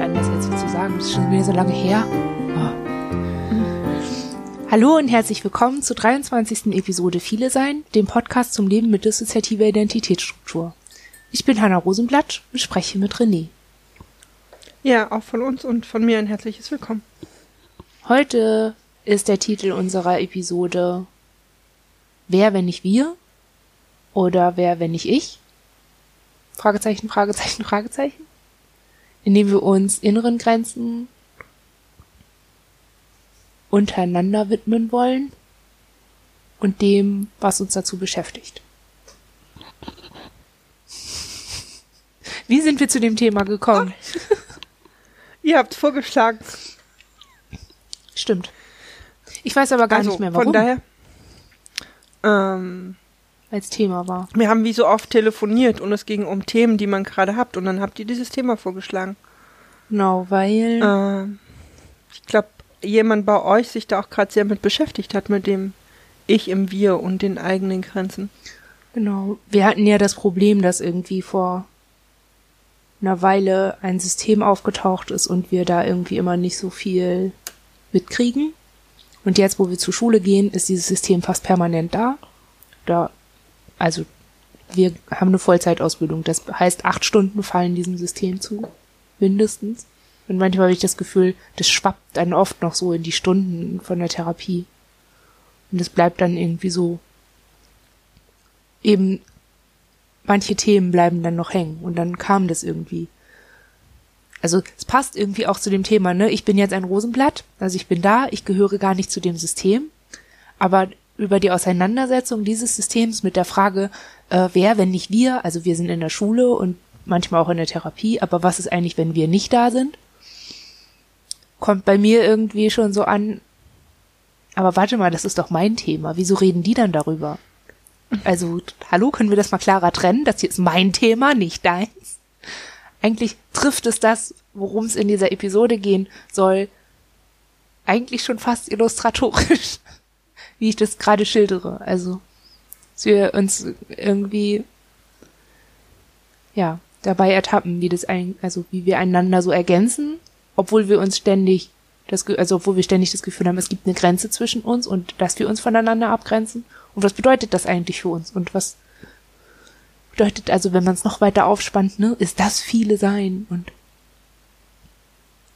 an, das jetzt zu sagen. Das ist schon wieder so lange her. Oh. Hallo und herzlich willkommen zur 23. Episode Viele Sein, dem Podcast zum Leben mit dissoziativer Identitätsstruktur. Ich bin Hanna Rosenblatt und spreche mit René. Ja, auch von uns und von mir ein herzliches Willkommen. Heute ist der Titel unserer Episode Wer, wenn nicht wir? Oder wer, wenn nicht ich? Fragezeichen, Fragezeichen, Fragezeichen. Indem wir uns inneren Grenzen untereinander widmen wollen und dem, was uns dazu beschäftigt. Wie sind wir zu dem Thema gekommen? Ihr habt vorgeschlagen. Stimmt. Ich weiß aber gar also, nicht mehr, warum. Von daher. Ähm, als Thema war. Wir haben wie so oft telefoniert und es ging um Themen, die man gerade habt und dann habt ihr dieses Thema vorgeschlagen. Genau, weil. Äh, ich glaube, jemand bei euch sich da auch gerade sehr mit beschäftigt hat, mit dem Ich im Wir und den eigenen Grenzen. Genau. Wir hatten ja das Problem, dass irgendwie vor einer Weile ein System aufgetaucht ist und wir da irgendwie immer nicht so viel mitkriegen. Und jetzt, wo wir zur Schule gehen, ist dieses System fast permanent da. Da, also, wir haben eine Vollzeitausbildung. Das heißt, acht Stunden fallen diesem System zu. Mindestens. Und manchmal habe ich das Gefühl, das schwappt dann oft noch so in die Stunden von der Therapie. Und es bleibt dann irgendwie so, eben, manche Themen bleiben dann noch hängen. Und dann kam das irgendwie. Also es passt irgendwie auch zu dem Thema, ne? Ich bin jetzt ein Rosenblatt, also ich bin da, ich gehöre gar nicht zu dem System, aber über die Auseinandersetzung dieses Systems mit der Frage, äh, wer, wenn nicht wir, also wir sind in der Schule und manchmal auch in der Therapie, aber was ist eigentlich, wenn wir nicht da sind? Kommt bei mir irgendwie schon so an, aber warte mal, das ist doch mein Thema, wieso reden die dann darüber? Also, hallo, können wir das mal klarer trennen? Das hier ist mein Thema, nicht deins eigentlich trifft es das, worum es in dieser Episode gehen soll, eigentlich schon fast illustratorisch, wie ich das gerade schildere. Also, dass wir uns irgendwie, ja, dabei ertappen, wie das ein, also wie wir einander so ergänzen, obwohl wir uns ständig das, also obwohl wir ständig das Gefühl haben, es gibt eine Grenze zwischen uns und dass wir uns voneinander abgrenzen. Und was bedeutet das eigentlich für uns? Und was bedeutet also, wenn man es noch weiter aufspannt, ne, ist das viele sein und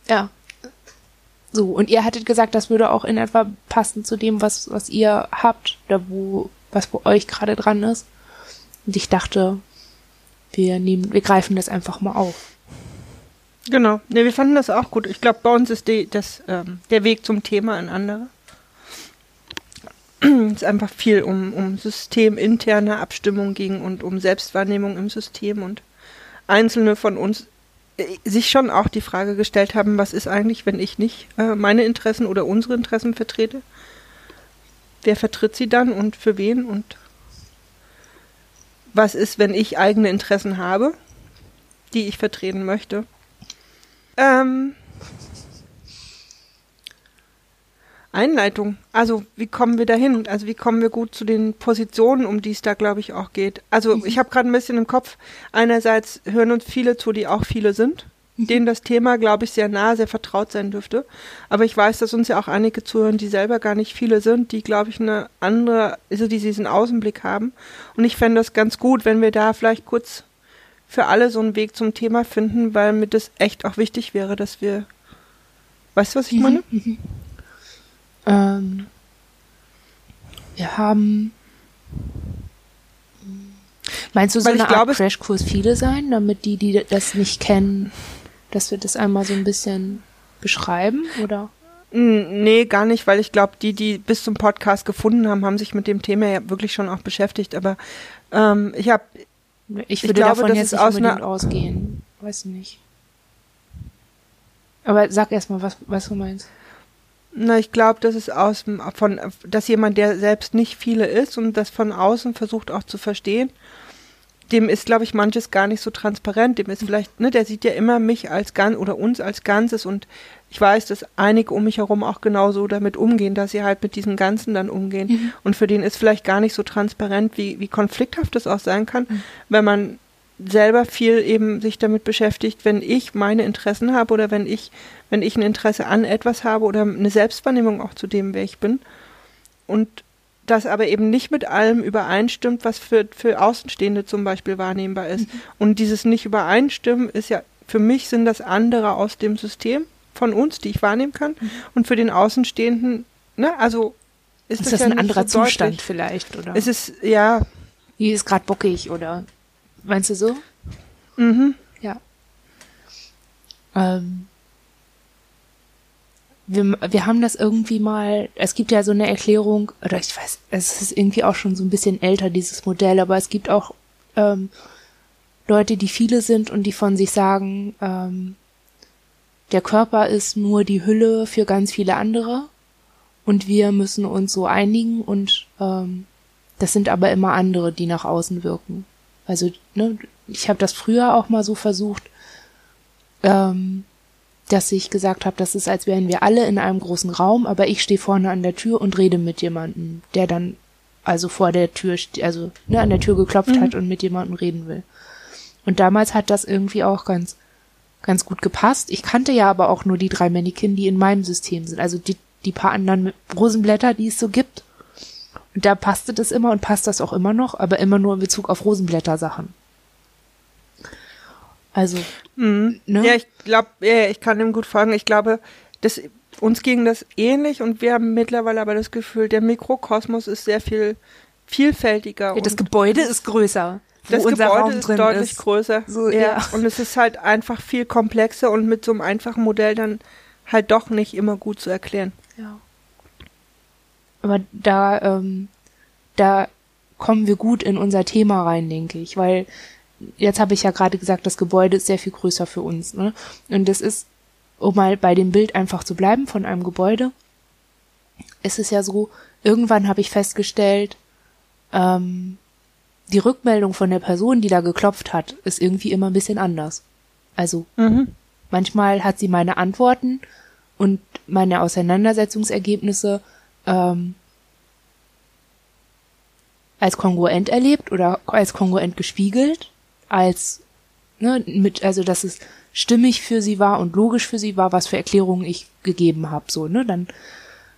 ja. So, und ihr hattet gesagt, das würde auch in etwa passen zu dem, was, was ihr habt, da wo, was bei euch gerade dran ist. Und ich dachte, wir nehmen, wir greifen das einfach mal auf. Genau. Ne, wir fanden das auch gut. Ich glaube, bei uns ist die, das, ähm, der Weg zum Thema ein anderer. es ist einfach viel um, um systeminterne Abstimmung ging und um Selbstwahrnehmung im System und einzelne von uns sich schon auch die Frage gestellt haben, was ist eigentlich, wenn ich nicht äh, meine Interessen oder unsere Interessen vertrete? Wer vertritt sie dann und für wen? Und was ist, wenn ich eigene Interessen habe, die ich vertreten möchte? Ähm, Einleitung. Also wie kommen wir dahin? Also wie kommen wir gut zu den Positionen, um die es da, glaube ich, auch geht? Also mhm. ich habe gerade ein bisschen im Kopf, einerseits hören uns viele zu, die auch viele sind, mhm. denen das Thema, glaube ich, sehr nah, sehr vertraut sein dürfte. Aber ich weiß, dass uns ja auch einige zuhören, die selber gar nicht viele sind, die, glaube ich, eine andere, also die diesen Außenblick haben. Und ich fände das ganz gut, wenn wir da vielleicht kurz für alle so einen Weg zum Thema finden, weil mir das echt auch wichtig wäre, dass wir Weißt du, was ich mhm. meine? Mhm. Ähm, wir haben. Meinst du, so eine Art Crashkurs viele sein, damit die, die das nicht kennen, dass wir das einmal so ein bisschen beschreiben, oder? Nee, gar nicht, weil ich glaube, die, die bis zum Podcast gefunden haben, haben sich mit dem Thema ja wirklich schon auch beschäftigt. Aber ähm, ich habe, ich würde ich glaube, davon jetzt nicht aus unbedingt ausgehen. Weiß nicht. Aber sag erst mal, was, was du meinst. Na, ich glaube, das ist aus von dass jemand, der selbst nicht viele ist und das von außen versucht auch zu verstehen, dem ist, glaube ich, manches gar nicht so transparent. Dem ist vielleicht, ne, der sieht ja immer mich als ganz oder uns als Ganzes und ich weiß, dass einige um mich herum auch genauso damit umgehen, dass sie halt mit diesem Ganzen dann umgehen. Mhm. Und für den ist vielleicht gar nicht so transparent, wie, wie konflikthaft das auch sein kann, mhm. wenn man selber viel eben sich damit beschäftigt, wenn ich meine Interessen habe oder wenn ich, wenn ich ein Interesse an etwas habe oder eine Selbstwahrnehmung auch zu dem, wer ich bin. Und das aber eben nicht mit allem übereinstimmt, was für, für Außenstehende zum Beispiel wahrnehmbar ist. Mhm. Und dieses nicht übereinstimmen ist ja, für mich sind das andere aus dem System von uns, die ich wahrnehmen kann. Mhm. Und für den Außenstehenden, ne, also ist, ist das, das ja ein anderer so Zustand vielleicht, oder? Es ist, ja. Wie ist gerade bockig, oder? Meinst du so? Mhm. Ja. Ähm, wir, wir haben das irgendwie mal, es gibt ja so eine Erklärung, oder ich weiß, es ist irgendwie auch schon so ein bisschen älter, dieses Modell, aber es gibt auch ähm, Leute, die viele sind und die von sich sagen, ähm, der Körper ist nur die Hülle für ganz viele andere und wir müssen uns so einigen und ähm, das sind aber immer andere, die nach außen wirken. Also, ne, ich habe das früher auch mal so versucht, ähm, dass ich gesagt habe, das ist, als wären wir alle in einem großen Raum, aber ich stehe vorne an der Tür und rede mit jemandem, der dann also vor der Tür, also ne, an der Tür geklopft mhm. hat und mit jemandem reden will. Und damals hat das irgendwie auch ganz, ganz gut gepasst. Ich kannte ja aber auch nur die drei Mannequin, die in meinem System sind, also die, die paar anderen Rosenblätter, die es so gibt. Und da passte das immer und passt das auch immer noch, aber immer nur in Bezug auf Rosenblätter-Sachen. Also, mhm. ne? Ja, ich glaube, ja, ich kann ihm gut folgen. Ich glaube, das, uns ging das ähnlich und wir haben mittlerweile aber das Gefühl, der Mikrokosmos ist sehr viel vielfältiger. Ja, das Gebäude ist größer. Das Gebäude ist deutlich ist. größer. So, ja. ja. Und es ist halt einfach viel komplexer und mit so einem einfachen Modell dann halt doch nicht immer gut zu erklären. Ja. Aber da, ähm, da kommen wir gut in unser Thema rein, denke ich, weil jetzt habe ich ja gerade gesagt, das Gebäude ist sehr viel größer für uns. Ne? Und das ist, um mal bei dem Bild einfach zu bleiben von einem Gebäude, ist es ja so, irgendwann habe ich festgestellt, ähm, die Rückmeldung von der Person, die da geklopft hat, ist irgendwie immer ein bisschen anders. Also mhm. manchmal hat sie meine Antworten und meine Auseinandersetzungsergebnisse ähm, als kongruent erlebt oder als kongruent gespiegelt als ne, mit, also dass es stimmig für sie war und logisch für sie war, was für Erklärungen ich gegeben habe. So, ne? Dann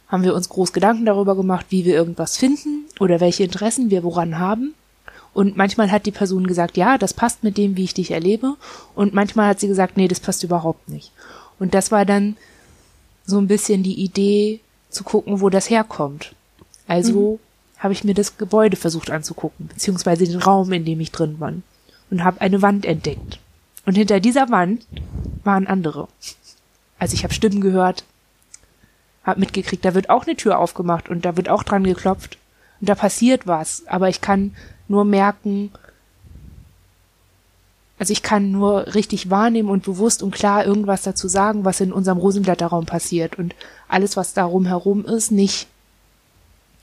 haben wir uns groß Gedanken darüber gemacht, wie wir irgendwas finden oder welche Interessen wir woran haben. Und manchmal hat die Person gesagt, ja, das passt mit dem, wie ich dich erlebe. Und manchmal hat sie gesagt, nee, das passt überhaupt nicht. Und das war dann so ein bisschen die Idee zu gucken, wo das herkommt. Also mhm. habe ich mir das Gebäude versucht anzugucken, beziehungsweise den Raum, in dem ich drin war und habe eine Wand entdeckt. Und hinter dieser Wand waren andere. Also ich habe Stimmen gehört, habe mitgekriegt, da wird auch eine Tür aufgemacht und da wird auch dran geklopft und da passiert was, aber ich kann nur merken, also ich kann nur richtig wahrnehmen und bewusst und klar irgendwas dazu sagen, was in unserem Rosenblätterraum passiert und alles, was darum herum ist, nicht.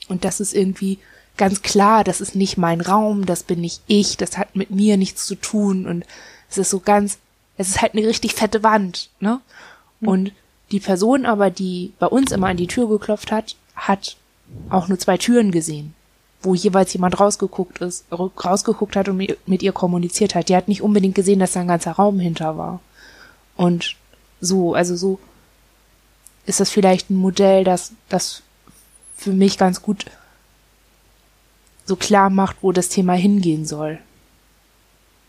Und das ist irgendwie ganz klar, das ist nicht mein Raum, das bin nicht ich, das hat mit mir nichts zu tun und es ist so ganz, es ist halt eine richtig fette Wand, ne? Mhm. Und die Person aber, die bei uns immer an die Tür geklopft hat, hat auch nur zwei Türen gesehen, wo jeweils jemand rausgeguckt ist, rausgeguckt hat und mit ihr kommuniziert hat. Die hat nicht unbedingt gesehen, dass da ein ganzer Raum hinter war. Und so, also so ist das vielleicht ein Modell, das, das für mich ganz gut so klar macht, wo das Thema hingehen soll.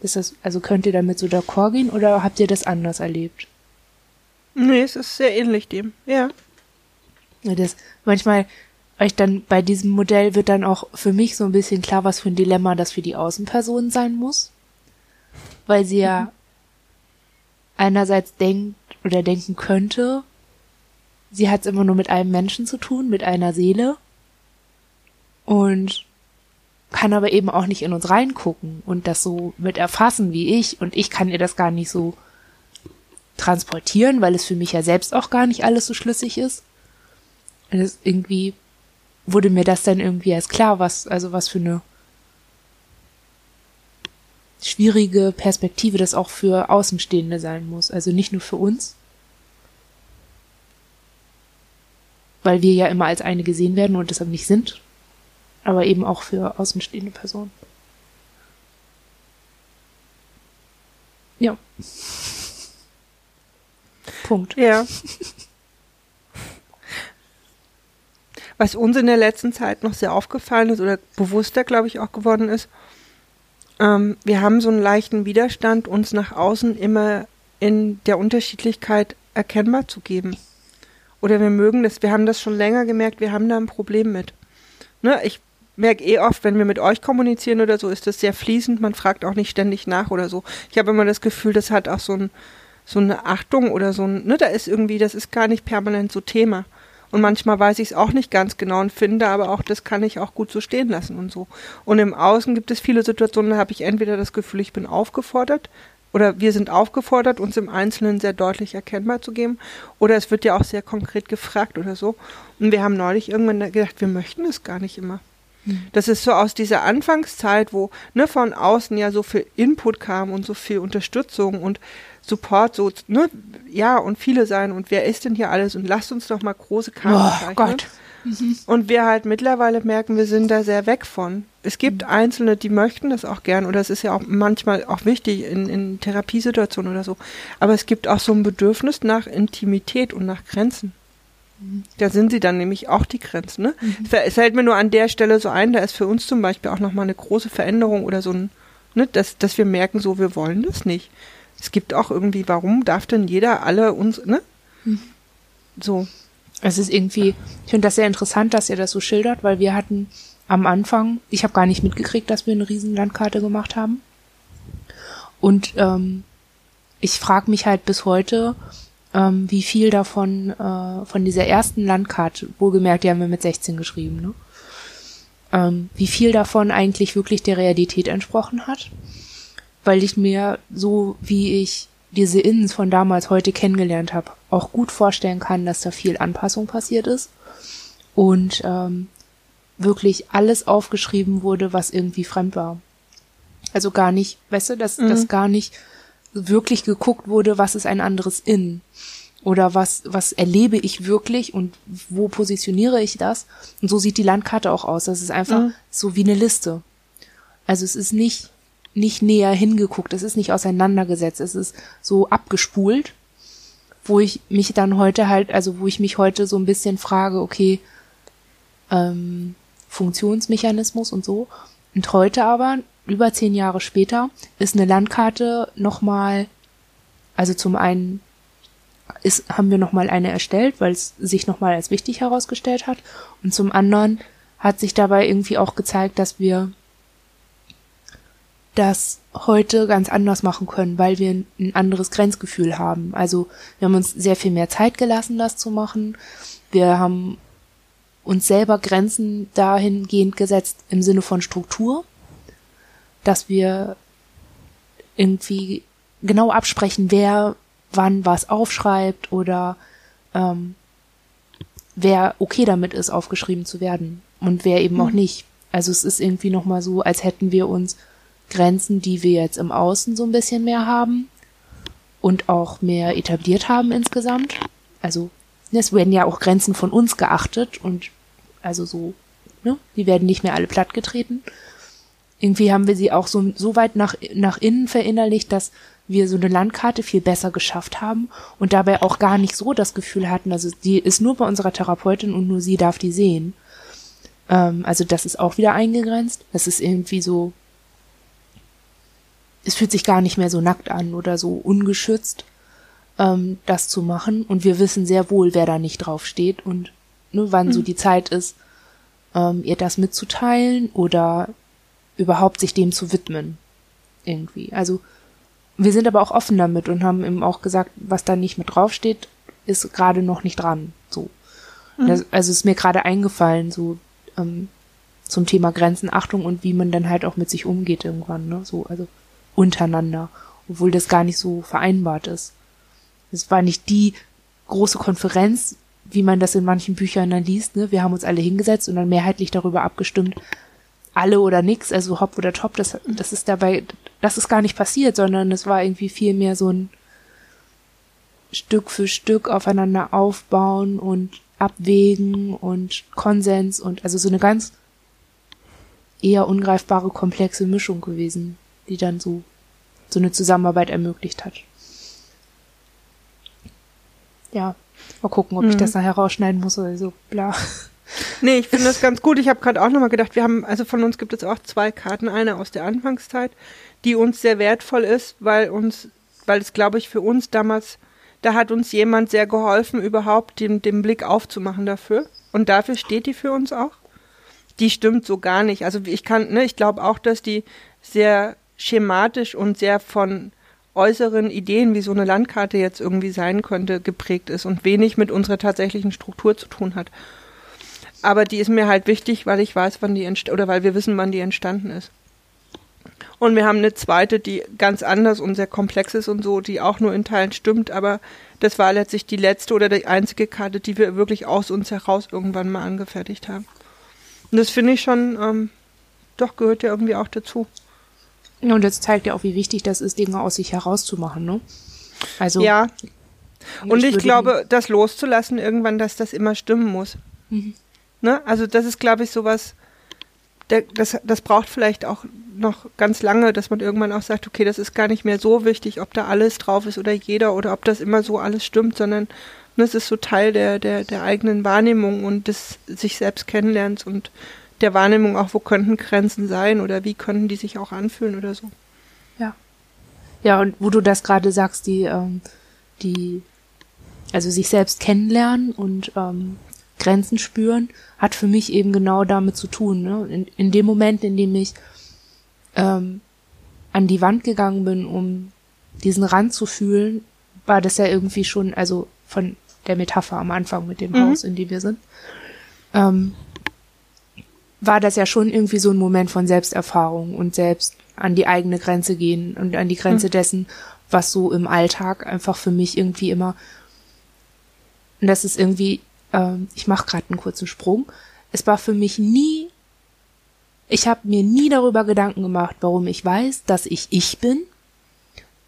Ist das, also könnt ihr damit so d'accord gehen oder habt ihr das anders erlebt? Nee, es ist sehr ähnlich dem, ja. das, manchmal, euch dann bei diesem Modell wird dann auch für mich so ein bisschen klar, was für ein Dilemma das für die Außenperson sein muss. Weil sie ja mhm. einerseits denkt oder denken könnte, sie hat es immer nur mit einem Menschen zu tun, mit einer Seele. Und kann aber eben auch nicht in uns reingucken und das so mit erfassen wie ich und ich kann ihr das gar nicht so transportieren, weil es für mich ja selbst auch gar nicht alles so schlüssig ist. Und es irgendwie wurde mir das dann irgendwie erst klar, was, also was für eine schwierige Perspektive das auch für Außenstehende sein muss. Also nicht nur für uns, weil wir ja immer als eine gesehen werden und deshalb nicht sind, aber eben auch für außenstehende Personen. Ja. Punkt. Ja. Was uns in der letzten Zeit noch sehr aufgefallen ist oder bewusster, glaube ich, auch geworden ist, ähm, wir haben so einen leichten Widerstand, uns nach außen immer in der Unterschiedlichkeit erkennbar zu geben. Oder wir mögen das, wir haben das schon länger gemerkt, wir haben da ein Problem mit. Ne, ich merke eh oft, wenn wir mit euch kommunizieren oder so, ist das sehr fließend, man fragt auch nicht ständig nach oder so. Ich habe immer das Gefühl, das hat auch so, ein, so eine Achtung oder so ein, ne, da ist irgendwie, das ist gar nicht permanent so Thema. Und manchmal weiß ich es auch nicht ganz genau und finde, aber auch das kann ich auch gut so stehen lassen und so. Und im Außen gibt es viele Situationen, da habe ich entweder das Gefühl, ich bin aufgefordert, oder wir sind aufgefordert, uns im Einzelnen sehr deutlich erkennbar zu geben. Oder es wird ja auch sehr konkret gefragt oder so. Und wir haben neulich irgendwann gedacht, wir möchten es gar nicht immer. Hm. Das ist so aus dieser Anfangszeit, wo ne, von außen ja so viel Input kam und so viel Unterstützung und Support, so, ne, ja, und viele sein und wer ist denn hier alles und lasst uns doch mal große Karten oh. Gott. Mhm. Und wir halt mittlerweile merken, wir sind da sehr weg von. Es gibt mhm. Einzelne, die möchten das auch gern oder es ist ja auch manchmal auch wichtig in, in Therapiesituationen oder so. Aber es gibt auch so ein Bedürfnis nach Intimität und nach Grenzen. Mhm. Da sind sie dann nämlich auch die Grenzen. Ne? Mhm. Es fällt mir nur an der Stelle so ein, da ist für uns zum Beispiel auch nochmal eine große Veränderung oder so ein, ne, dass, dass wir merken, so, wir wollen das nicht es gibt auch irgendwie, warum darf denn jeder alle uns, ne? Hm. So. Es ist irgendwie, ich finde das sehr interessant, dass ihr das so schildert, weil wir hatten am Anfang, ich habe gar nicht mitgekriegt, dass wir eine riesen Landkarte gemacht haben. Und ähm, ich frage mich halt bis heute, ähm, wie viel davon äh, von dieser ersten Landkarte, wohlgemerkt, die haben wir mit 16 geschrieben, ne? Ähm, wie viel davon eigentlich wirklich der Realität entsprochen hat weil ich mir so, wie ich diese Inns von damals heute kennengelernt habe, auch gut vorstellen kann, dass da viel Anpassung passiert ist und ähm, wirklich alles aufgeschrieben wurde, was irgendwie fremd war. Also gar nicht, weißt du, dass, mhm. dass gar nicht wirklich geguckt wurde, was ist ein anderes In oder was, was erlebe ich wirklich und wo positioniere ich das? Und so sieht die Landkarte auch aus. Das ist einfach mhm. so wie eine Liste. Also es ist nicht nicht näher hingeguckt, es ist nicht auseinandergesetzt, es ist so abgespult, wo ich mich dann heute halt, also wo ich mich heute so ein bisschen frage, okay, ähm, Funktionsmechanismus und so. Und heute aber, über zehn Jahre später, ist eine Landkarte nochmal, also zum einen ist, haben wir nochmal eine erstellt, weil es sich nochmal als wichtig herausgestellt hat. Und zum anderen hat sich dabei irgendwie auch gezeigt, dass wir das heute ganz anders machen können, weil wir ein anderes Grenzgefühl haben. Also wir haben uns sehr viel mehr Zeit gelassen, das zu machen. Wir haben uns selber Grenzen dahingehend gesetzt im Sinne von Struktur, dass wir irgendwie genau absprechen, wer wann was aufschreibt oder ähm, wer okay damit ist, aufgeschrieben zu werden und wer eben mhm. auch nicht. Also es ist irgendwie nochmal so, als hätten wir uns Grenzen, die wir jetzt im Außen so ein bisschen mehr haben und auch mehr etabliert haben insgesamt. Also es werden ja auch Grenzen von uns geachtet und also so, ne, die werden nicht mehr alle plattgetreten. Irgendwie haben wir sie auch so, so weit nach, nach innen verinnerlicht, dass wir so eine Landkarte viel besser geschafft haben und dabei auch gar nicht so das Gefühl hatten, also die ist nur bei unserer Therapeutin und nur sie darf die sehen. Ähm, also das ist auch wieder eingegrenzt. Das ist irgendwie so es fühlt sich gar nicht mehr so nackt an oder so ungeschützt, ähm, das zu machen. Und wir wissen sehr wohl, wer da nicht drauf steht und ne, wann mhm. so die Zeit ist, ähm, ihr das mitzuteilen oder überhaupt sich dem zu widmen. Irgendwie. Also wir sind aber auch offen damit und haben eben auch gesagt, was da nicht mit draufsteht, ist gerade noch nicht dran. So. Mhm. Das, also ist mir gerade eingefallen, so ähm, zum Thema Grenzenachtung und wie man dann halt auch mit sich umgeht irgendwann. Ne? So, also untereinander, obwohl das gar nicht so vereinbart ist. Es war nicht die große Konferenz, wie man das in manchen Büchern dann liest. Ne? Wir haben uns alle hingesetzt und dann mehrheitlich darüber abgestimmt, alle oder nix, also hopp oder top. Das, das ist dabei, das ist gar nicht passiert, sondern es war irgendwie viel mehr so ein Stück für Stück aufeinander aufbauen und abwägen und Konsens und also so eine ganz eher ungreifbare, komplexe Mischung gewesen die dann so so eine Zusammenarbeit ermöglicht hat. Ja, mal gucken, ob mhm. ich das nachher rausschneiden muss oder so, bla. Nee, ich finde das ganz gut. Ich habe gerade auch nochmal gedacht, wir haben, also von uns gibt es auch zwei Karten. Eine aus der Anfangszeit, die uns sehr wertvoll ist, weil uns, weil es, glaube ich, für uns damals, da hat uns jemand sehr geholfen, überhaupt den, den Blick aufzumachen dafür. Und dafür steht die für uns auch. Die stimmt so gar nicht. Also ich kann, ne, ich glaube auch, dass die sehr schematisch und sehr von äußeren Ideen, wie so eine Landkarte jetzt irgendwie sein könnte, geprägt ist und wenig mit unserer tatsächlichen Struktur zu tun hat. Aber die ist mir halt wichtig, weil ich weiß, wann die oder weil wir wissen, wann die entstanden ist. Und wir haben eine zweite, die ganz anders und sehr komplex ist und so, die auch nur in Teilen stimmt, aber das war letztlich die letzte oder die einzige Karte, die wir wirklich aus uns heraus irgendwann mal angefertigt haben. Und das finde ich schon, ähm, doch gehört ja irgendwie auch dazu. Und das zeigt ja auch, wie wichtig das ist, Dinge aus sich herauszumachen, ne? Also. Ja. Und ich, ich glaube, das loszulassen irgendwann, dass das immer stimmen muss. Mhm. Ne? Also das ist, glaube ich, sowas, das, das braucht vielleicht auch noch ganz lange, dass man irgendwann auch sagt, okay, das ist gar nicht mehr so wichtig, ob da alles drauf ist oder jeder oder ob das immer so alles stimmt, sondern ne, es ist so Teil der, der, der eigenen Wahrnehmung und des sich selbst kennenlernens und der Wahrnehmung auch, wo könnten Grenzen sein oder wie könnten die sich auch anfühlen oder so. Ja. Ja, und wo du das gerade sagst, die, ähm, die, also sich selbst kennenlernen und ähm, Grenzen spüren, hat für mich eben genau damit zu tun. Ne? In, in dem Moment, in dem ich ähm, an die Wand gegangen bin, um diesen Rand zu fühlen, war das ja irgendwie schon, also von der Metapher am Anfang mit dem mhm. Haus, in dem wir sind, ähm, war das ja schon irgendwie so ein Moment von Selbsterfahrung und selbst an die eigene Grenze gehen und an die Grenze mhm. dessen, was so im Alltag einfach für mich irgendwie immer, und das ist irgendwie, ähm, ich mache gerade einen kurzen Sprung, es war für mich nie, ich habe mir nie darüber Gedanken gemacht, warum ich weiß, dass ich ich bin,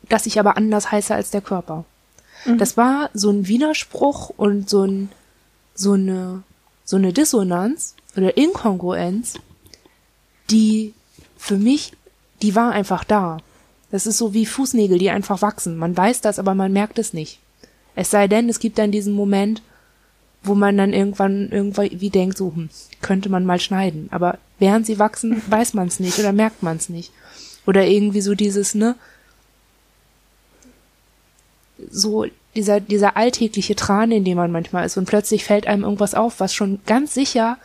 dass ich aber anders heiße als der Körper. Mhm. Das war so ein Widerspruch und so ein, so eine, so eine Dissonanz, oder Inkongruenz, die für mich, die war einfach da. Das ist so wie Fußnägel, die einfach wachsen. Man weiß das, aber man merkt es nicht. Es sei denn, es gibt dann diesen Moment, wo man dann irgendwann irgendwie denkt, so, hm, könnte man mal schneiden. Aber während sie wachsen, weiß man es nicht oder merkt man es nicht. Oder irgendwie so dieses, ne, so dieser, dieser alltägliche Tran, in dem man manchmal ist und plötzlich fällt einem irgendwas auf, was schon ganz sicher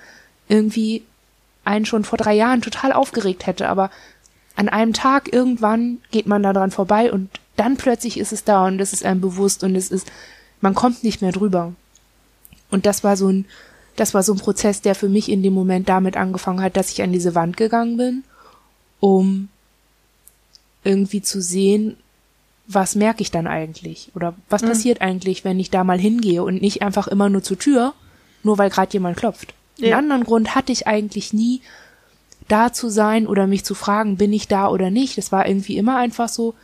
irgendwie einen schon vor drei Jahren total aufgeregt hätte, aber an einem Tag irgendwann geht man da dran vorbei und dann plötzlich ist es da und es ist einem bewusst und es ist, man kommt nicht mehr drüber. Und das war so ein, das war so ein Prozess, der für mich in dem Moment damit angefangen hat, dass ich an diese Wand gegangen bin, um irgendwie zu sehen, was merke ich dann eigentlich? Oder was mhm. passiert eigentlich, wenn ich da mal hingehe und nicht einfach immer nur zur Tür, nur weil gerade jemand klopft? Ja. Einen anderen Grund hatte ich eigentlich nie, da zu sein oder mich zu fragen, bin ich da oder nicht. Das war irgendwie immer einfach so,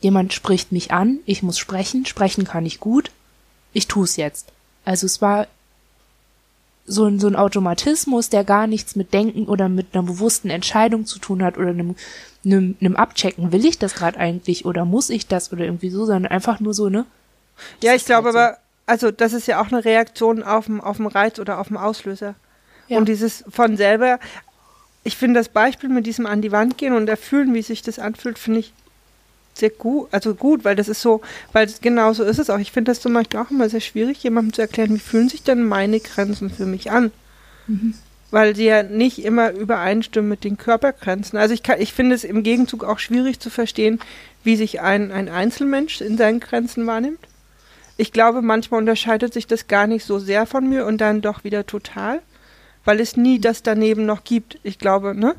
jemand spricht mich an, ich muss sprechen, sprechen kann ich gut, ich tu's jetzt. Also es war so ein, so ein Automatismus, der gar nichts mit Denken oder mit einer bewussten Entscheidung zu tun hat oder einem, einem, einem Abchecken, will ich das gerade eigentlich oder muss ich das oder irgendwie so, sondern einfach nur so, ne? Ja, ich glaube halt so. aber, also das ist ja auch eine Reaktion auf den auf Reiz oder auf den Auslöser. Ja. Und dieses von selber, ich finde das Beispiel mit diesem an die Wand gehen und erfühlen, wie sich das anfühlt, finde ich sehr gut, also gut, weil das ist so, weil genau so ist es auch. Ich finde das zum Beispiel auch immer sehr schwierig, jemandem zu erklären, wie fühlen sich denn meine Grenzen für mich an? Mhm. Weil sie ja nicht immer übereinstimmen mit den Körpergrenzen. Also ich kann, ich finde es im Gegenzug auch schwierig zu verstehen, wie sich ein, ein Einzelmensch in seinen Grenzen wahrnimmt ich glaube, manchmal unterscheidet sich das gar nicht so sehr von mir und dann doch wieder total, weil es nie das daneben noch gibt. Ich glaube, ne?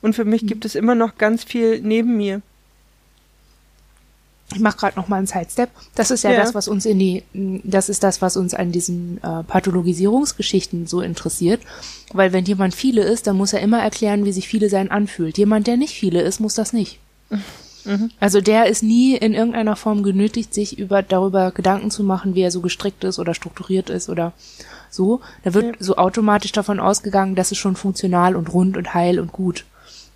Und für mich gibt es immer noch ganz viel neben mir. Ich mache gerade noch mal einen Sidestep. Das ist ja, ja, das, was uns in die, das ist das, was uns an diesen äh, Pathologisierungsgeschichten so interessiert. Weil wenn jemand viele ist, dann muss er immer erklären, wie sich viele sein anfühlt. Jemand, der nicht viele ist, muss das nicht. Mhm. Also der ist nie in irgendeiner Form genötigt, sich über, darüber Gedanken zu machen, wie er so gestrickt ist oder strukturiert ist oder so. Da wird ja. so automatisch davon ausgegangen, das ist schon funktional und rund und heil und gut.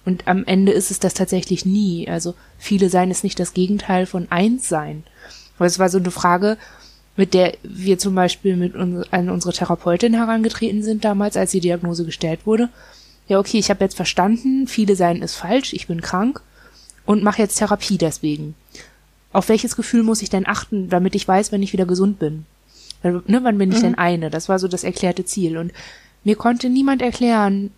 Und am Ende ist es das tatsächlich nie. Also viele sein ist nicht das Gegenteil von eins sein. Weil es war so eine Frage, mit der wir zum Beispiel mit uns, an unsere Therapeutin herangetreten sind damals, als die Diagnose gestellt wurde. Ja, okay, ich habe jetzt verstanden, viele sein ist falsch, ich bin krank und mache jetzt Therapie deswegen. Auf welches Gefühl muss ich denn achten, damit ich weiß, wenn ich wieder gesund bin? Ne, wann bin ich mhm. denn eine? Das war so das erklärte Ziel. Und mir konnte niemand erklären,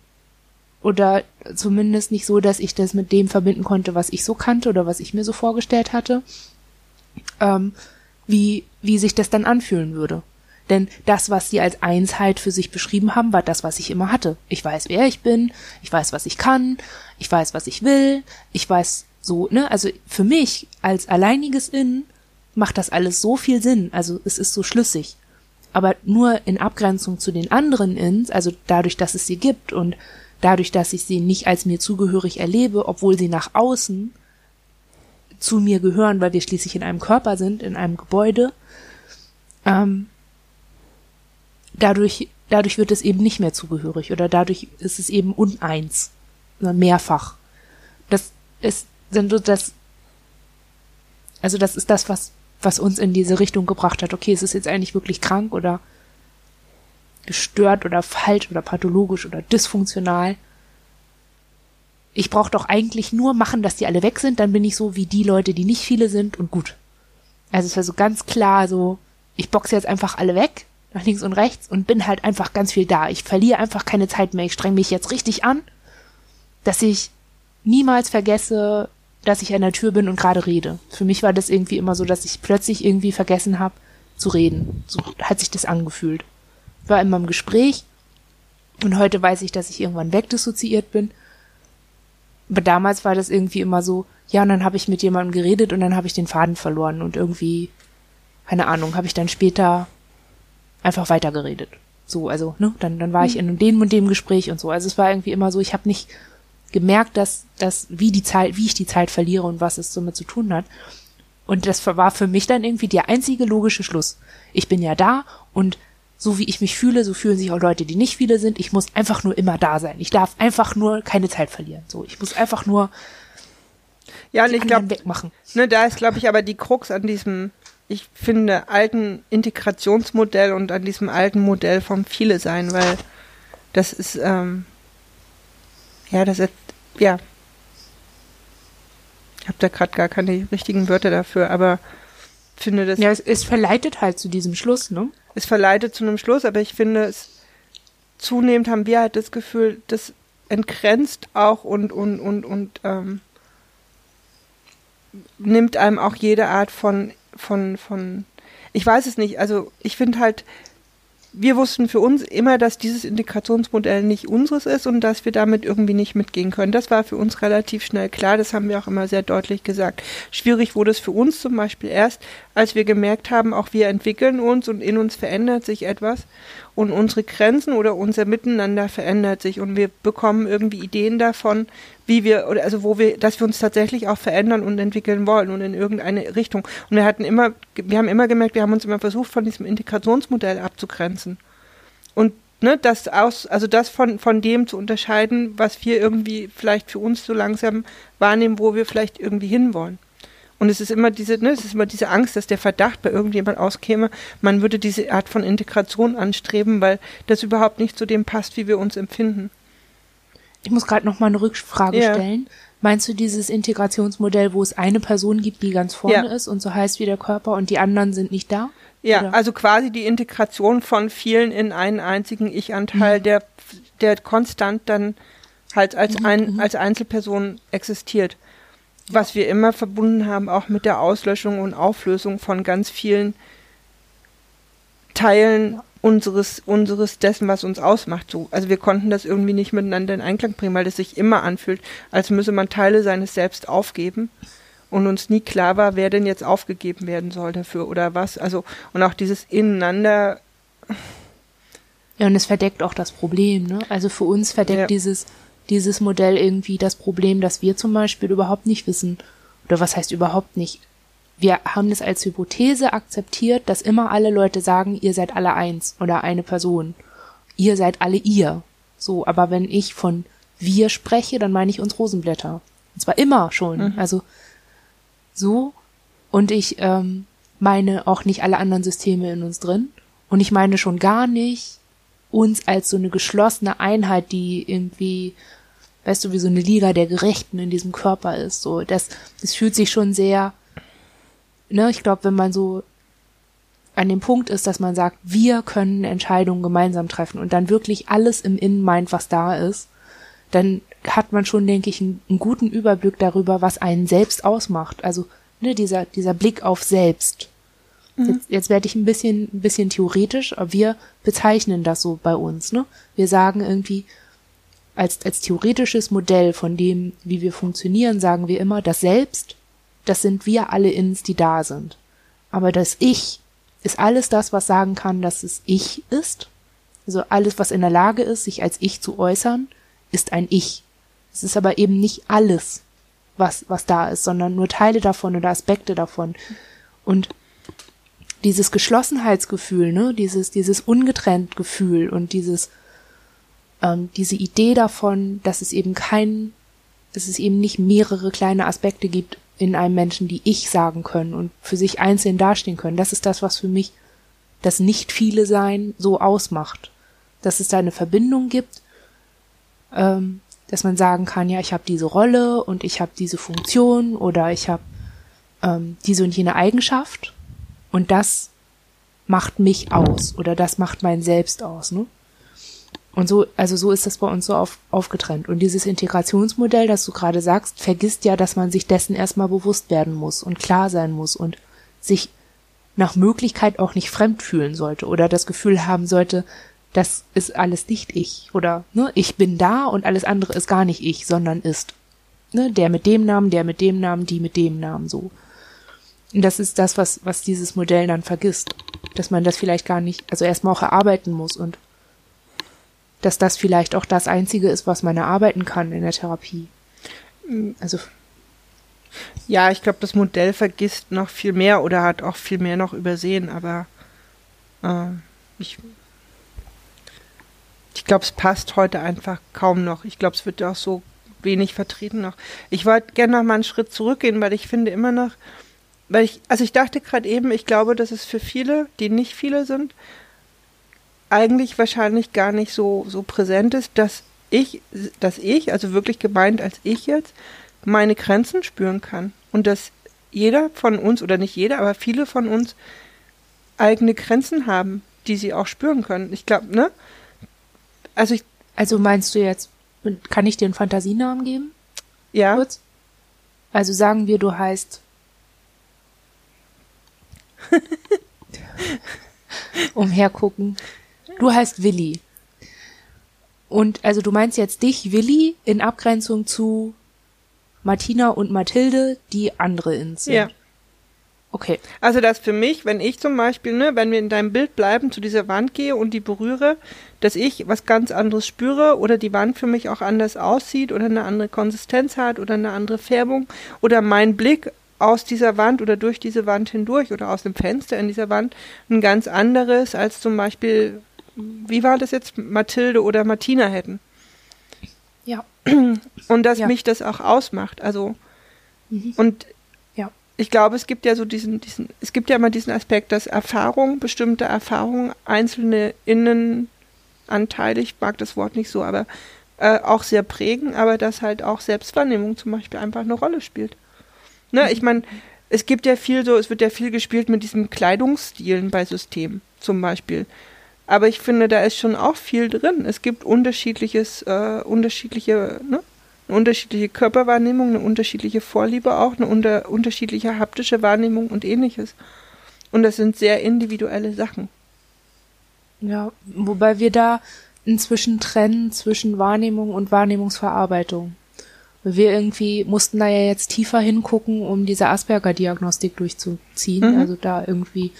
oder zumindest nicht so, dass ich das mit dem verbinden konnte, was ich so kannte oder was ich mir so vorgestellt hatte, ähm, wie, wie sich das dann anfühlen würde. Denn das, was sie als Einsheit für sich beschrieben haben, war das, was ich immer hatte. Ich weiß, wer ich bin, ich weiß, was ich kann, ich weiß, was ich will, ich weiß so, ne, also für mich als alleiniges In macht das alles so viel Sinn, also es ist so schlüssig. Aber nur in Abgrenzung zu den anderen Ins, also dadurch, dass es sie gibt und dadurch, dass ich sie nicht als mir zugehörig erlebe, obwohl sie nach außen zu mir gehören, weil wir schließlich in einem Körper sind, in einem Gebäude, ähm, dadurch, dadurch wird es eben nicht mehr zugehörig oder dadurch ist es eben uneins, sondern mehrfach. Das ist, sind so das, also das ist das, was, was uns in diese Richtung gebracht hat. Okay, ist es jetzt eigentlich wirklich krank oder gestört oder falsch oder pathologisch oder dysfunktional. Ich brauche doch eigentlich nur machen, dass die alle weg sind, dann bin ich so wie die Leute, die nicht viele sind und gut. Also es war so ganz klar so, ich boxe jetzt einfach alle weg, nach links und rechts und bin halt einfach ganz viel da. Ich verliere einfach keine Zeit mehr. Ich streng mich jetzt richtig an, dass ich niemals vergesse, dass ich an der Tür bin und gerade rede. Für mich war das irgendwie immer so, dass ich plötzlich irgendwie vergessen habe zu reden. So hat sich das angefühlt war immer im Gespräch und heute weiß ich, dass ich irgendwann wegdissoziiert bin. Aber damals war das irgendwie immer so, ja, und dann habe ich mit jemandem geredet und dann habe ich den Faden verloren und irgendwie, keine Ahnung, habe ich dann später einfach weitergeredet. So, also, ne, dann, dann war ich hm. in dem und dem Gespräch und so. Also es war irgendwie immer so, ich habe nicht gemerkt, dass, dass, wie die Zeit, wie ich die Zeit verliere und was es damit zu tun hat. Und das war für mich dann irgendwie der einzige logische Schluss. Ich bin ja da und so wie ich mich fühle, so fühlen sich auch Leute, die nicht viele sind. Ich muss einfach nur immer da sein. Ich darf einfach nur keine Zeit verlieren. So, ich muss einfach nur ja, und ich glaube, ne, da ist, glaube ich, aber die Krux an diesem, ich finde, alten Integrationsmodell und an diesem alten Modell vom Viele sein, weil das ist, ähm, ja, das ist, ja, ich habe da gerade gar keine richtigen Wörter dafür, aber finde das. Ja, es, es verleitet halt zu diesem Schluss, ne? es verleitet zu einem Schluss, aber ich finde es zunehmend haben wir halt das Gefühl, das entgrenzt auch und und und und ähm, nimmt einem auch jede Art von von von ich weiß es nicht, also ich finde halt wir wussten für uns immer, dass dieses Integrationsmodell nicht unseres ist und dass wir damit irgendwie nicht mitgehen können. Das war für uns relativ schnell klar, das haben wir auch immer sehr deutlich gesagt. Schwierig wurde es für uns zum Beispiel erst, als wir gemerkt haben, auch wir entwickeln uns und in uns verändert sich etwas und unsere Grenzen oder unser Miteinander verändert sich und wir bekommen irgendwie Ideen davon, wie wir, oder also wo wir, dass wir uns tatsächlich auch verändern und entwickeln wollen und in irgendeine Richtung. Und wir hatten immer, wir haben immer gemerkt, wir haben uns immer versucht, von diesem Integrationsmodell abzugrenzen. Und ne, das aus, also das von, von dem zu unterscheiden, was wir irgendwie vielleicht für uns so langsam wahrnehmen, wo wir vielleicht irgendwie hinwollen. Und es ist immer diese, ne, es ist immer diese Angst, dass der Verdacht bei irgendjemand auskäme, man würde diese Art von Integration anstreben, weil das überhaupt nicht zu dem passt, wie wir uns empfinden. Ich muss gerade noch mal eine Rückfrage ja. stellen. Meinst du dieses Integrationsmodell, wo es eine Person gibt, die ganz vorne ja. ist und so heißt wie der Körper und die anderen sind nicht da? Ja, Oder? also quasi die Integration von vielen in einen einzigen Ich-Anteil, mhm. der, der konstant dann halt als, mhm. ein, mhm. als Einzelperson existiert. Was wir immer verbunden haben, auch mit der Auslöschung und Auflösung von ganz vielen Teilen ja unseres, unseres dessen, was uns ausmacht. So, also wir konnten das irgendwie nicht miteinander in Einklang bringen, weil es sich immer anfühlt, als müsse man Teile seines Selbst aufgeben und uns nie klar war, wer denn jetzt aufgegeben werden soll dafür oder was. Also, und auch dieses Ineinander. Ja, und es verdeckt auch das Problem, ne? Also für uns verdeckt ja. dieses, dieses Modell irgendwie das Problem, dass wir zum Beispiel überhaupt nicht wissen, oder was heißt überhaupt nicht, wir haben das als Hypothese akzeptiert, dass immer alle Leute sagen, ihr seid alle eins oder eine Person. Ihr seid alle ihr. So, aber wenn ich von wir spreche, dann meine ich uns Rosenblätter. Und zwar immer schon. Mhm. Also so. Und ich ähm, meine auch nicht alle anderen Systeme in uns drin. Und ich meine schon gar nicht uns als so eine geschlossene Einheit, die irgendwie, weißt du, wie so eine Liga der Gerechten in diesem Körper ist. So, das, das fühlt sich schon sehr, ne, ich glaube, wenn man so an dem Punkt ist, dass man sagt, wir können Entscheidungen gemeinsam treffen und dann wirklich alles im Innen meint, was da ist, dann hat man schon, denke ich, einen, einen guten Überblick darüber, was einen selbst ausmacht. Also ne, dieser, dieser Blick auf selbst. Mhm. Jetzt, jetzt werde ich ein bisschen, ein bisschen theoretisch, aber wir bezeichnen das so bei uns. Ne? Wir sagen irgendwie, als, als theoretisches Modell von dem, wie wir funktionieren, sagen wir immer, das Selbst, das sind wir alle ins, die da sind. Aber das Ich ist alles das, was sagen kann, dass es Ich ist. Also alles, was in der Lage ist, sich als Ich zu äußern, ist ein Ich. Es ist aber eben nicht alles, was, was da ist, sondern nur Teile davon oder Aspekte davon. Und dieses Geschlossenheitsgefühl, ne, dieses, dieses ungetrennt Gefühl und dieses, ähm, diese Idee davon, dass es eben kein, dass es eben nicht mehrere kleine Aspekte gibt in einem Menschen, die ich sagen können und für sich einzeln dastehen können. Das ist das, was für mich das nicht viele Sein so ausmacht. Dass es da eine Verbindung gibt, ähm, dass man sagen kann, ja, ich habe diese Rolle und ich habe diese Funktion oder ich habe ähm, diese und jene Eigenschaft und das macht mich aus oder das macht mein Selbst aus. Ne? Und so, also so ist das bei uns so auf, aufgetrennt. Und dieses Integrationsmodell, das du gerade sagst, vergisst ja, dass man sich dessen erstmal bewusst werden muss und klar sein muss und sich nach Möglichkeit auch nicht fremd fühlen sollte oder das Gefühl haben sollte, das ist alles nicht ich oder ne, ich bin da und alles andere ist gar nicht ich, sondern ist ne, der mit dem Namen, der mit dem Namen, die mit dem Namen so. Und das ist das, was, was dieses Modell dann vergisst. Dass man das vielleicht gar nicht, also erstmal auch erarbeiten muss und dass das vielleicht auch das Einzige ist, was man erarbeiten kann in der Therapie. Also. Ja, ich glaube, das Modell vergisst noch viel mehr oder hat auch viel mehr noch übersehen, aber äh, ich, ich glaube, es passt heute einfach kaum noch. Ich glaube, es wird auch so wenig vertreten noch. Ich wollte gerne noch mal einen Schritt zurückgehen, weil ich finde immer noch, weil ich, also ich dachte gerade eben, ich glaube, dass es für viele, die nicht viele sind, eigentlich wahrscheinlich gar nicht so, so präsent ist, dass ich, dass ich, also wirklich gemeint als ich jetzt, meine Grenzen spüren kann. Und dass jeder von uns, oder nicht jeder, aber viele von uns eigene Grenzen haben, die sie auch spüren können. Ich glaube, ne? Also ich. Also meinst du jetzt, kann ich dir einen Fantasienamen geben? Ja. Kurz? Also sagen wir, du heißt umhergucken. Du heißt Willi. Und also du meinst jetzt dich, Willi, in Abgrenzung zu Martina und Mathilde, die andere ins sind. Ja. Okay. Also das für mich, wenn ich zum Beispiel, ne, wenn wir in deinem Bild bleiben, zu dieser Wand gehe und die berühre, dass ich was ganz anderes spüre oder die Wand für mich auch anders aussieht oder eine andere Konsistenz hat oder eine andere Färbung oder mein Blick aus dieser Wand oder durch diese Wand hindurch oder aus dem Fenster in dieser Wand ein ganz anderes als zum Beispiel, wie war das jetzt, Mathilde oder Martina hätten. Ja. Und dass ja. mich das auch ausmacht. Also, mhm. und ja. ich glaube, es gibt ja so diesen, diesen, es gibt ja immer diesen Aspekt, dass Erfahrung, bestimmte Erfahrungen, einzelne Innenanteile, ich mag das Wort nicht so, aber äh, auch sehr prägen, aber dass halt auch Selbstwahrnehmung zum Beispiel einfach eine Rolle spielt. Ne, ich meine, es gibt ja viel so, es wird ja viel gespielt mit diesen Kleidungsstilen bei Systemen zum Beispiel. Aber ich finde, da ist schon auch viel drin. Es gibt unterschiedliches, äh, unterschiedliche, ne? Eine unterschiedliche Körperwahrnehmung, eine unterschiedliche Vorliebe auch, eine unter, unterschiedliche haptische Wahrnehmung und ähnliches. Und das sind sehr individuelle Sachen. Ja, wobei wir da inzwischen trennen zwischen Wahrnehmung und Wahrnehmungsverarbeitung. Wir irgendwie mussten da ja jetzt tiefer hingucken, um diese Asperger-Diagnostik durchzuziehen, mhm. also da irgendwie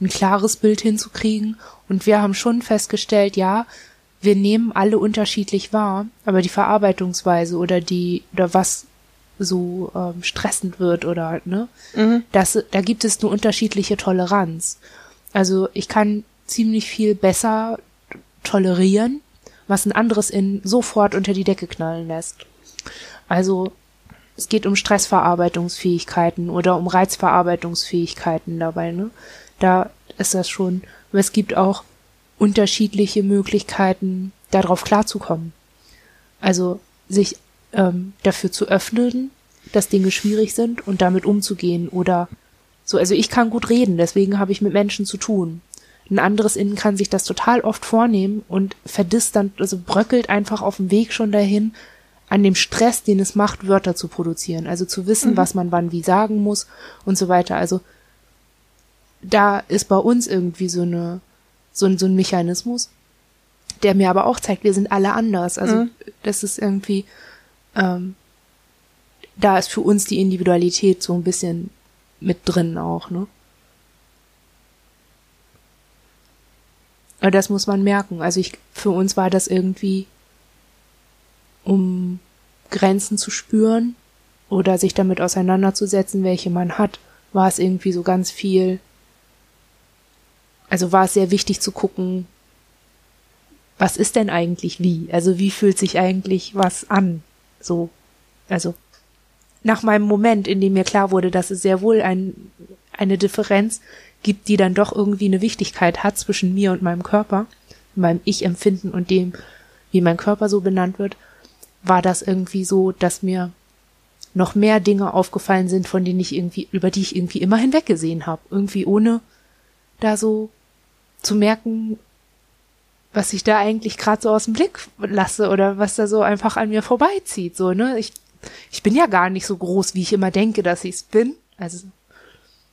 ein klares Bild hinzukriegen. Und wir haben schon festgestellt, ja, wir nehmen alle unterschiedlich wahr, aber die Verarbeitungsweise oder die, oder was so ähm, stressend wird oder ne, mhm. das, da gibt es eine unterschiedliche Toleranz. Also ich kann ziemlich viel besser tolerieren was ein anderes Innen sofort unter die Decke knallen lässt. Also es geht um Stressverarbeitungsfähigkeiten oder um Reizverarbeitungsfähigkeiten dabei. Ne? Da ist das schon. Aber es gibt auch unterschiedliche Möglichkeiten, darauf klarzukommen. Also sich ähm, dafür zu öffnen, dass Dinge schwierig sind und damit umzugehen oder so. Also ich kann gut reden, deswegen habe ich mit Menschen zu tun. Ein anderes Innen kann sich das total oft vornehmen und verdisst dann, also bröckelt einfach auf dem Weg schon dahin, an dem Stress, den es macht, Wörter zu produzieren. Also zu wissen, mhm. was man wann wie sagen muss und so weiter. Also da ist bei uns irgendwie so eine, so ein, so ein Mechanismus, der mir aber auch zeigt, wir sind alle anders. Also mhm. das ist irgendwie, ähm, da ist für uns die Individualität so ein bisschen mit drin auch, ne? Aber das muss man merken. Also ich, für uns war das irgendwie, um Grenzen zu spüren oder sich damit auseinanderzusetzen, welche man hat, war es irgendwie so ganz viel. Also war es sehr wichtig zu gucken, was ist denn eigentlich wie? Also wie fühlt sich eigentlich was an? So, also nach meinem Moment, in dem mir klar wurde, dass es sehr wohl ein, eine Differenz gibt, die dann doch irgendwie eine Wichtigkeit hat zwischen mir und meinem Körper, meinem Ich-Empfinden und dem, wie mein Körper so benannt wird, war das irgendwie so, dass mir noch mehr Dinge aufgefallen sind, von denen ich irgendwie, über die ich irgendwie immer hinweggesehen habe. Irgendwie ohne da so zu merken, was ich da eigentlich gerade so aus dem Blick lasse oder was da so einfach an mir vorbeizieht. So, ne? Ich, ich bin ja gar nicht so groß, wie ich immer denke, dass ich es bin. Also